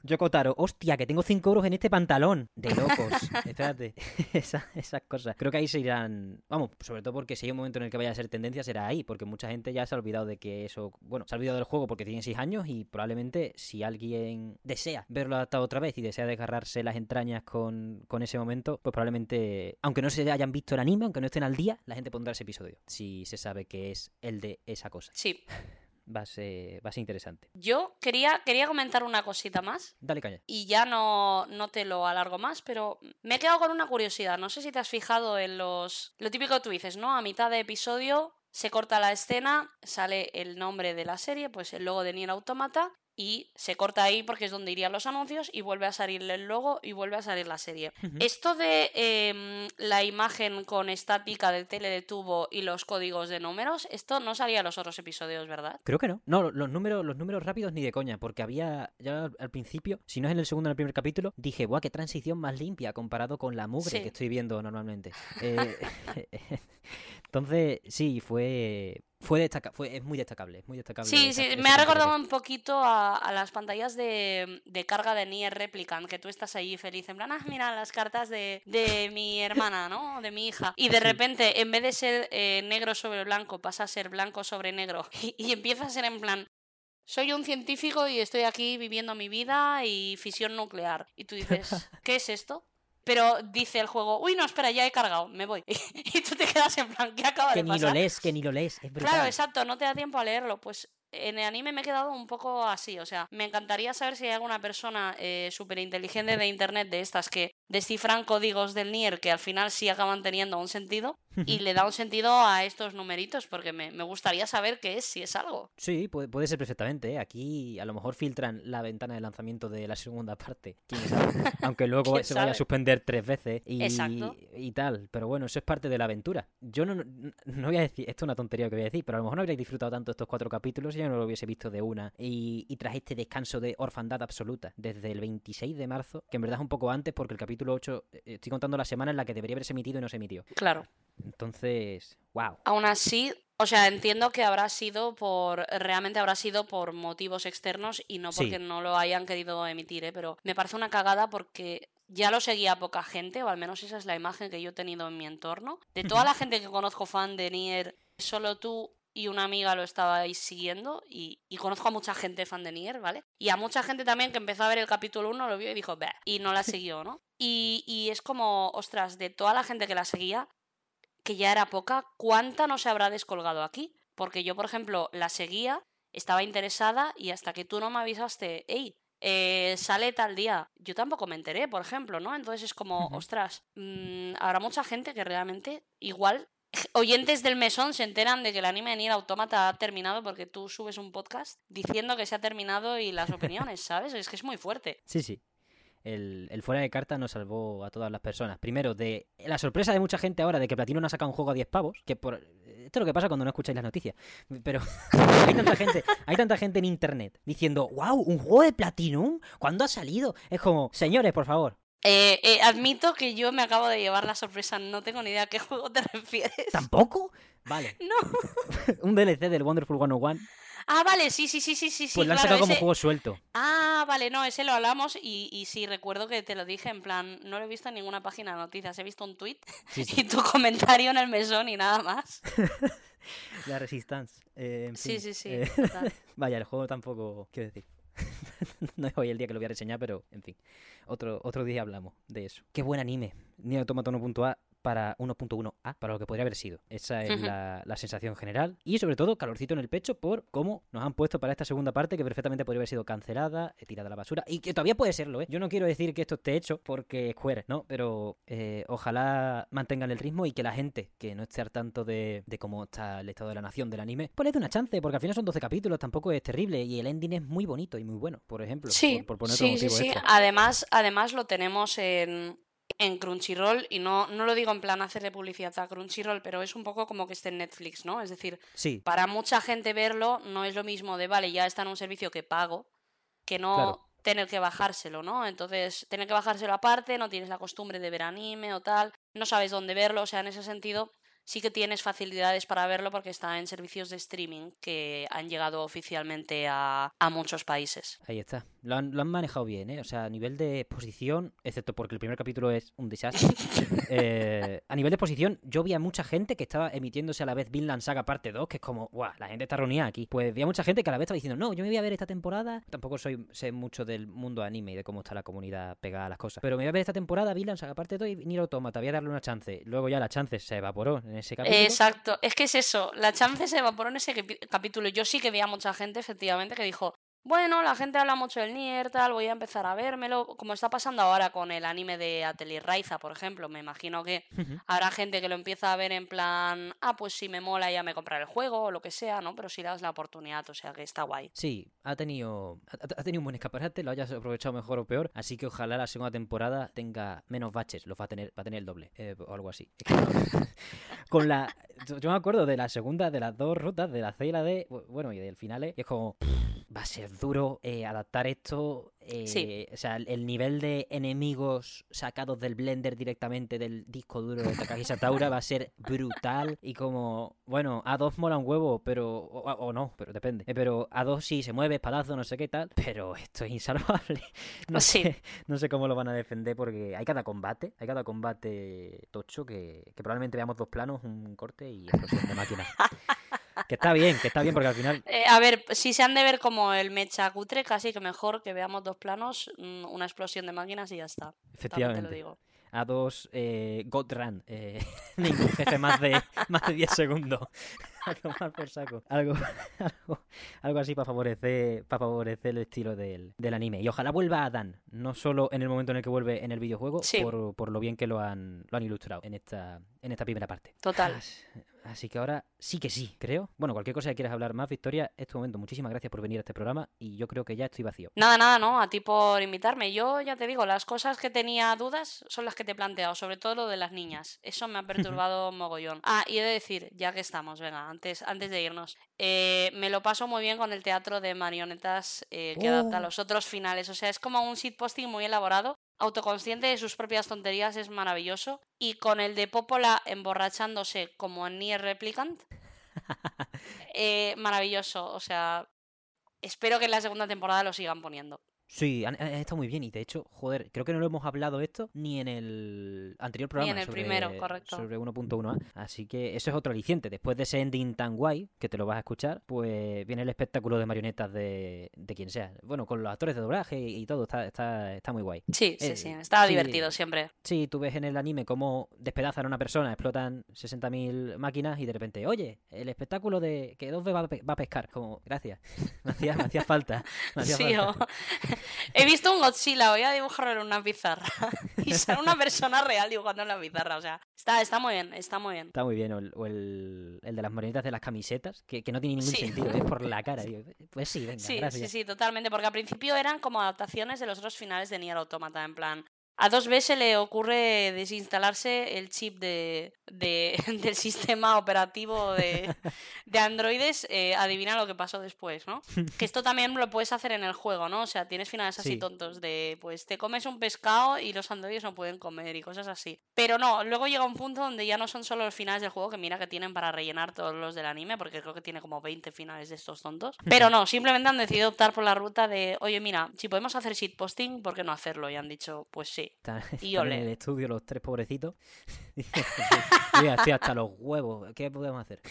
Yoko Taro, hostia, que tengo 5 euros en este pantalón. De locos. Espérate. Esa- esas cosas. Creo que ahí se irán. Vamos, sobre todo porque si hay un momento en el que vaya a ser tendencia, será ahí. Porque mucha gente ya se ha olvidado de que eso. Bueno, se ha olvidado del juego porque tiene 6 años y probablemente si alguien desea verlo adaptado otra vez y desea desgarrarse las entrañas con, con ese momento, pues probablemente, aunque no se hayan visto el anime, aunque no estén al día, la gente pondrá ese episodio. Si se sabe que es el de esa cosa. Sí. Va a ser, va a ser interesante. Yo quería, quería comentar una cosita más. Dale caña. y ya no, no te lo alargo más, pero me he quedado con una curiosidad. No sé si te has fijado en los... Lo típico que tú dices, ¿no? A mitad de episodio se corta la escena, sale el nombre de la serie, pues el logo de Nier Automata, y se corta ahí porque es donde irían los anuncios y vuelve a salir el logo y vuelve a salir la serie. Esto de em, la imagen con estática del tele de tubo y los códigos de números, esto no salía en los otros episodios, ¿verdad? Creo que no. No, los números, los números rápidos ni de coña, porque había, ya al- principio, si no es en el segundo en el primer capítulo, dije, guau, qué transición más limpia comparado con la mugre Sí. que estoy viendo normalmente. Eh, entonces, sí, fue, fue destaca fue, es muy destacable, es muy destacable. Sí, sí, me ha recordado un poquito a, a las pantallas de, de carga de Nier Replicant, que tú estás ahí feliz, en plan, ah, mira las cartas de, de mi hermana, ¿no? De mi hija. Y de repente, en vez de ser eh, negro sobre blanco, pasa a ser blanco sobre negro. Y, y empieza a ser en plan, soy un científico y estoy aquí viviendo mi vida y fisión nuclear. Y tú dices, ¿qué es esto? Pero dice el juego, uy, no, espera, ya he cargado, me voy. Y tú te quedas en plan, ¿qué acaba Que de ni pasar? lo lees, que ni lo lees, es brutal. Claro, exacto, no te da tiempo a leerlo. Pues en el anime me he quedado un poco así. O sea, me encantaría saber si hay alguna persona eh, súper inteligente de internet de estas que descifran códigos del Nier que al final sí acaban teniendo un sentido y le da un sentido a estos numeritos porque me, me gustaría saber qué es, si es algo. Sí, puede, puede ser perfectamente. ¿eh? Aquí a lo mejor filtran la ventana de lanzamiento de la segunda parte. quién sabe. Aunque luego ¿Quién se vaya a sabe? suspender tres veces y, y tal. Pero bueno, eso es parte de la aventura. Yo no, no, voy a decir, esto es una tontería que voy a decir, pero a lo mejor no habréis disfrutado tanto estos cuatro capítulos si yo no lo hubiese visto de una. Y, y tras este descanso de orfandad absoluta, desde el 26 de marzo, que en verdad es un poco antes porque el capítulo 8, eh, estoy contando la semana en la que debería haberse emitido y no se emitió. Claro. Entonces, wow. Aún así, o sea, entiendo que habrá sido por. Realmente habrá sido por motivos externos y no Sí. porque no lo hayan querido emitir, ¿eh? Pero me parece una cagada porque ya lo seguía poca gente, o al menos esa es la imagen que yo he tenido en mi entorno. De toda la gente que conozco fan de Nier, solo tú y una amiga lo estabais siguiendo y, y conozco a mucha gente fan de Nier, ¿vale? Y a mucha gente también que empezó a ver el capítulo 1, lo vio y dijo, "Bah", y no la siguió, ¿no? Y, y es como, ostras, de toda la gente que la seguía, que ya era poca, ¿cuánta no se habrá descolgado aquí? Porque yo, por ejemplo, la seguía, estaba interesada y hasta que tú no me avisaste, hey, eh, sale tal día, yo tampoco me enteré, por ejemplo, ¿no? Entonces es como, ostras, mm, habrá mucha gente que realmente igual... Oyentes del mesón se enteran de que el anime de Nier Automata ha terminado porque tú subes un podcast diciendo que se ha terminado y las opiniones, ¿sabes? Es que es muy fuerte. Sí, sí. El, el fuera de carta nos salvó a todas las personas. Primero, de la sorpresa de mucha gente ahora de que Platino no ha sacado un juego a 10 pavos. Que por... Esto es lo que pasa cuando no escucháis las noticias. Pero hay tanta gente, hay tanta gente en internet diciendo, wow, un juego de Platinum, ¿cuándo ha salido? Es como, señores, por favor, Eh, eh, admito que yo me acabo de llevar la sorpresa, no tengo ni idea a qué juego te refieres. ¿tampoco? Vale. No. un DLC del Wonderful 101, Ah, vale, sí, sí, sí, sí, sí, sí. pues lo han claro, sacado como ese- juego suelto. Ah, vale, no, ese lo hablamos y, y sí, recuerdo que te lo dije en plan, no lo he visto en ninguna página de noticias, he visto un tweet Sí, sí. y tu comentario en el mesón y nada más. La Resistance. eh, en Sí, fin, sí, sí. eh, total. Vaya, el juego tampoco, quiero decir. no es hoy el día que lo voy a reseñar, pero en fin. Otro, otro día hablamos de eso. Qué buen anime. Nier Automata 1.a para 1.1a, para lo que podría haber sido. Esa es la, la sensación general. Y sobre todo, calorcito en el pecho por cómo nos han puesto para esta segunda parte que perfectamente podría haber sido cancelada, eh, tirada a la basura. Y que todavía puede serlo, ¿eh? Yo no quiero decir que esto esté hecho porque Square, ¿no? Pero eh, ojalá mantengan el ritmo y que la gente que no esté al tanto de, de cómo está el estado de la nación del anime, pues le dé una chance, porque al final son 12 capítulos, tampoco es terrible. Y el ending es muy bonito y muy bueno, por ejemplo. Sí, por, por poner otro sí, sí, sí. Además, además lo tenemos en, en Crunchyroll y no, no lo digo en plan hacerle publicidad a Crunchyroll, pero es un poco como que esté en Netflix, ¿no? Es decir, Sí, para mucha gente verlo no es lo mismo de, vale, ya está en un servicio que pago, que no Claro. tener que bajárselo, ¿no? Entonces, tener que bajárselo aparte, no tienes la costumbre de ver anime o tal, no sabes dónde verlo, o sea, en ese sentido sí que tienes facilidades para verlo porque está en servicios de streaming que han llegado oficialmente a, a muchos países. Ahí está. Lo han, lo han manejado bien, ¿eh? O sea, a nivel de exposición, excepto porque el primer capítulo es un desastre. eh, a nivel de exposición, yo vi a mucha gente que estaba emitiéndose a la vez Vinland Saga parte 2, que es como, guau, la gente está reunida aquí. Pues vi a mucha gente que a la vez estaba diciendo, no, yo me voy a ver esta temporada. Tampoco soy sé mucho del mundo anime y de cómo está la comunidad pegada a las cosas. Pero me voy a ver esta temporada, Vinland Saga parte 2 y Nier Automata, voy a darle una chance. Luego ya la chance se evaporó en ese capítulo. Exacto, es que es eso, la chance se evaporó en ese capítulo. Yo sí que vi a mucha gente, efectivamente, que dijo, bueno, la gente habla mucho del Nier, tal, voy a empezar a vérmelo, como está pasando ahora con el anime de Atelier Raiza, por ejemplo, me imagino que habrá gente que lo empieza a ver en plan, ah, pues si me mola ya me compraré el juego o lo que sea, ¿no? Pero si le das la oportunidad, o sea que está guay. Sí, ha tenido, ha, tenido un buen escaparate, lo hayas aprovechado mejor o peor, así que ojalá la segunda temporada tenga menos baches, los va a tener, va a tener el doble, eh, o algo así. Con la, yo me acuerdo de la segunda, de las dos rutas, de la C y la D, bu- bueno, y del final, y es como, va a ser duro eh, adaptar esto, eh, Sí. o sea, el, el nivel de enemigos sacados del blender directamente del disco duro de Takagi Sataura va a ser brutal y como, bueno, A2 mola un huevo, pero, o, o no, pero depende, Eh, pero A2 sí se mueve, espadazo, no sé qué tal, pero esto es insalvable, no Sí. sé, no sé cómo lo van a defender porque hay cada combate, hay cada combate tocho que, que probablemente veamos dos planos, un corte y explosión de máquina. que está bien, que está bien porque al final Eh, a ver, si se han de ver como el mecha cutre, casi que mejor que veamos dos planos, mm, una explosión de máquinas y ya está. También te lo Efectivamente. digo. A dos eh, God Run. eh, ningún jefe más de, más de 10 segundos. A tomar por saco. Algo, algo, algo así para favorecer, para favorecer el estilo del, del anime. Y ojalá vuelva a Dan. No solo en el momento en el que vuelve en el videojuego, Sí. por, por lo bien que lo han, lo han ilustrado en esta, en esta primera parte. Total. As- Así que ahora sí que sí, creo. Bueno, cualquier cosa que quieras hablar más, Victoria, es tu momento. Muchísimas gracias por venir a este programa y yo creo que ya estoy vacío. Nada, nada, no, a ti por invitarme. Yo ya te digo, las cosas que tenía dudas son las que te he planteado, sobre todo lo de las niñas. Eso me ha perturbado mogollón. Ah, y he de decir, ya que estamos, venga, antes, antes de irnos, eh, me lo paso muy bien con el teatro de marionetas eh, que adapta Oh. los otros finales. O sea, es como un shitposting muy elaborado. Autoconsciente de sus propias tonterías es maravilloso. Y con el de Popola emborrachándose como en Nier Replicant, eh, maravilloso. O sea, espero que en la segunda temporada lo sigan poniendo. Sí, han, han estado muy bien y de hecho, joder, creo que no lo hemos hablado esto ni en el anterior programa. en el sobre, primero, correcto. Sobre 1.1a. Así que eso es otro aliciente. Después de ese ending tan guay, que te lo vas a escuchar, pues viene el espectáculo de marionetas de, de quien sea. Bueno, con los actores de doblaje y, y todo, está, está, está muy guay. Sí, sí, Eh, sí, estaba sí. divertido siempre. Sí, tú ves en el anime cómo despedazan a una persona, explotan 60.000 máquinas y de repente, oye, el espectáculo de que 2B va, va a pescar. Como, gracias. Me hacía, me hacía falta. Me hacía Sí, falta. o- He visto un Godzilla, voy a dibujarlo en una pizarra. y sale una persona real dibujando en la pizarra. O sea, está, está muy bien, está muy bien. Está muy bien, o el, o el, el de las marionetas de las camisetas, que, que no tiene ningún Sí. sentido, es por la cara. pues sí, venga, Sí, sí, sí, totalmente. Porque al principio eran como adaptaciones de los otros finales de Nier Automata. En plan, a 2B se le ocurre desinstalarse el chip de, de- del sistema operativo de, de androides. eh, adivina lo que pasó después, ¿no? Que esto también lo puedes hacer en el juego, ¿no? O sea, tienes finales así Sí. tontos de, pues te comes un pescado y los androides no pueden comer y cosas así. Pero no, luego llega un punto donde ya no son solo los finales del juego, que mira que tienen para rellenar todos los del anime, porque creo que tiene como 20 finales de estos tontos. Pero no, simplemente han decidido optar por la ruta de, oye, mira, si podemos hacer shitposting, ¿por qué no hacerlo? Y han dicho, pues sí. Están, Y están en el estudio los tres pobrecitos. Mira, estoy hasta los huevos. ¿Qué podemos hacer?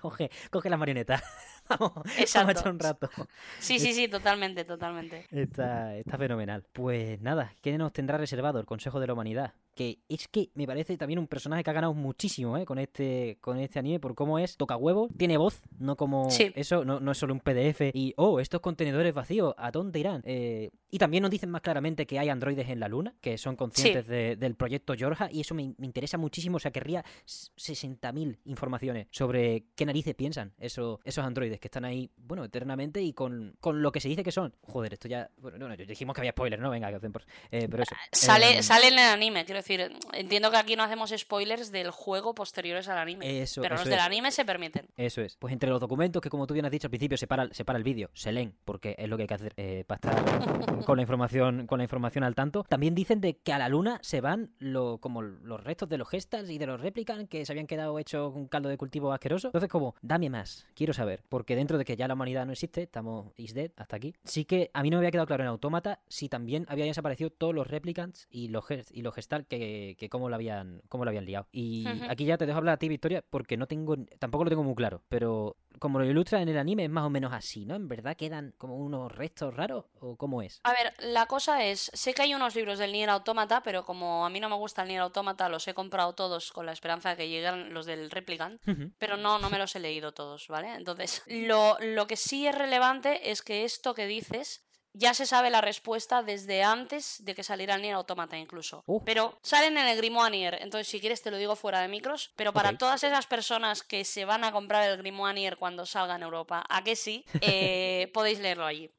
Coge, coge la marioneta. Vamos, vamos a echar un rato. Sí, sí, sí, totalmente, totalmente. Está, está fenomenal. Pues nada, ¿qué nos tendrá reservado el Consejo de la Humanidad que es que me parece también un personaje que ha ganado muchísimo, ¿eh? Con este, con este anime, por cómo es, toca huevo, tiene voz, no como Sí. eso, no, no es solo un PDF y, oh, estos contenedores vacíos, ¿a dónde irán? Eh, y también nos dicen más claramente que hay androides en la luna, que son conscientes de- del proyecto Georgia, y eso me, me interesa muchísimo, o sea, querría s- 60.000 informaciones sobre qué narices piensan esos, esos androides que están ahí, bueno, eternamente y con, con lo que se dice que son. Joder, esto ya, bueno, no, no, dijimos que había spoilers, ¿no? Venga, que hacen por... eh, pero eso. Sale, eh, sale en el anime, quiero decir, entiendo que aquí no hacemos spoilers del juego posteriores al anime. Eso, pero eso los del anime se permiten. Eso es. Pues entre los documentos que, como tú bien has dicho al principio, separa, separa el vídeo, se leen, porque es lo que hay que hacer eh, para estar con la información con la información al tanto. También dicen de que a la luna se van lo, como los restos de los gestas y de los replicant que se habían quedado hechos un caldo de cultivo asqueroso. Entonces, como, dame más, quiero saber. Porque dentro de que ya la humanidad no existe, estamos is dead hasta aquí. Sí que a mí no me había quedado claro en Autómata si también habían desaparecido todos los replicants y los y los gestal que, que cómo lo habían cómo lo habían liado. Y aquí ya te dejo hablar a ti, Victoria, porque no tengo tampoco lo tengo muy claro, pero como lo ilustra en el anime es más o menos así, ¿no? En verdad quedan como unos restos raros o cómo es. A ver, la cosa es, sé que hay unos libros del Nier Automata, pero como a mí no me gusta el Nier Automata, los he comprado todos con la esperanza de que lleguen los del Replicant. Pero no, no me los he leído todos, ¿vale? Entonces, lo, lo que sí es relevante es que esto que dices ya se sabe la respuesta desde antes de que saliera el Nier Automata incluso. Uh. Pero salen en el Grimoire Nier, entonces si quieres te lo digo fuera de micros, pero para todas esas personas que se van a comprar el Grimoire Nier cuando salga en Europa, ¿a que sí? Eh, podéis leerlo allí.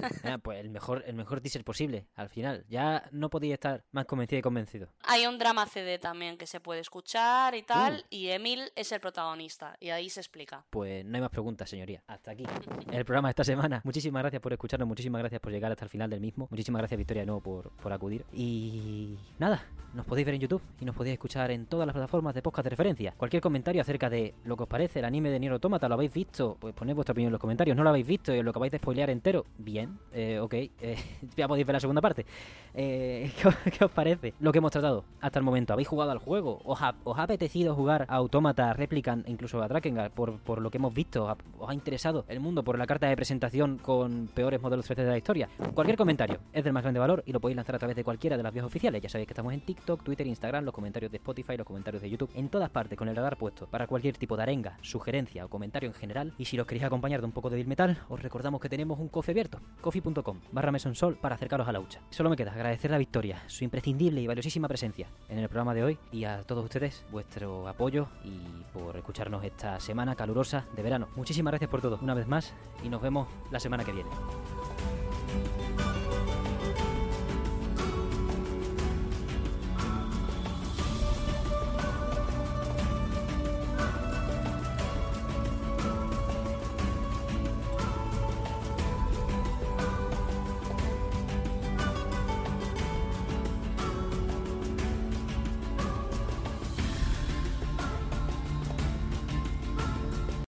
Ah, pues el mejor, el mejor teaser posible, al final. Ya no podía estar más convencido y convencido. Hay un drama CD también que se puede escuchar y tal, y Emil es el protagonista, y ahí se explica. Pues no hay más preguntas, señoría. Hasta aquí el programa de esta semana. Muchísimas gracias por escucharnos, muchísimas gracias por llegar hasta el final del mismo. Muchísimas gracias, Victoria, de nuevo por, por acudir. Y nada, nos podéis ver en YouTube y nos podéis escuchar en todas las plataformas de podcast de referencia. Cualquier comentario acerca de lo que os parece el anime de Nier Automata, ¿lo habéis visto? Pues poned vuestra opinión en los comentarios. ¿No lo habéis visto y os lo acabáis de spoilear entero? Bien, eh, ok. eh, ya podéis ver la segunda parte. Eh, ¿qué, os, parece lo que hemos tratado hasta el momento? ¿Habéis jugado al juego? ¿Os ha, apetecido jugar a Automata, Replicant incluso a Drakengard por, lo que hemos visto? ¿Ha- ¿Os ha interesado el mundo por la carta de presentación con peores modelos 3D de la historia? Cualquier comentario es del más grande valor y lo podéis lanzar a través de cualquiera de las vías oficiales. Ya sabéis que estamos en TikTok, Twitter, Instagram, los comentarios de Spotify, los comentarios de YouTube, en todas partes con el radar puesto para cualquier tipo de arenga, sugerencia o comentario en general. Y si los queréis acompañar de un poco de Bill Metal, os recordamos que tenemos un coffee abierto, coffee.com barra mesonsol para acercaros a la hucha. Solo me queda agradecer a Victoria su imprescindible y valiosísima presencia en el programa de hoy y a todos ustedes vuestro apoyo y por escucharnos esta semana calurosa de verano. Muchísimas gracias por todo una vez más y nos vemos la semana que viene.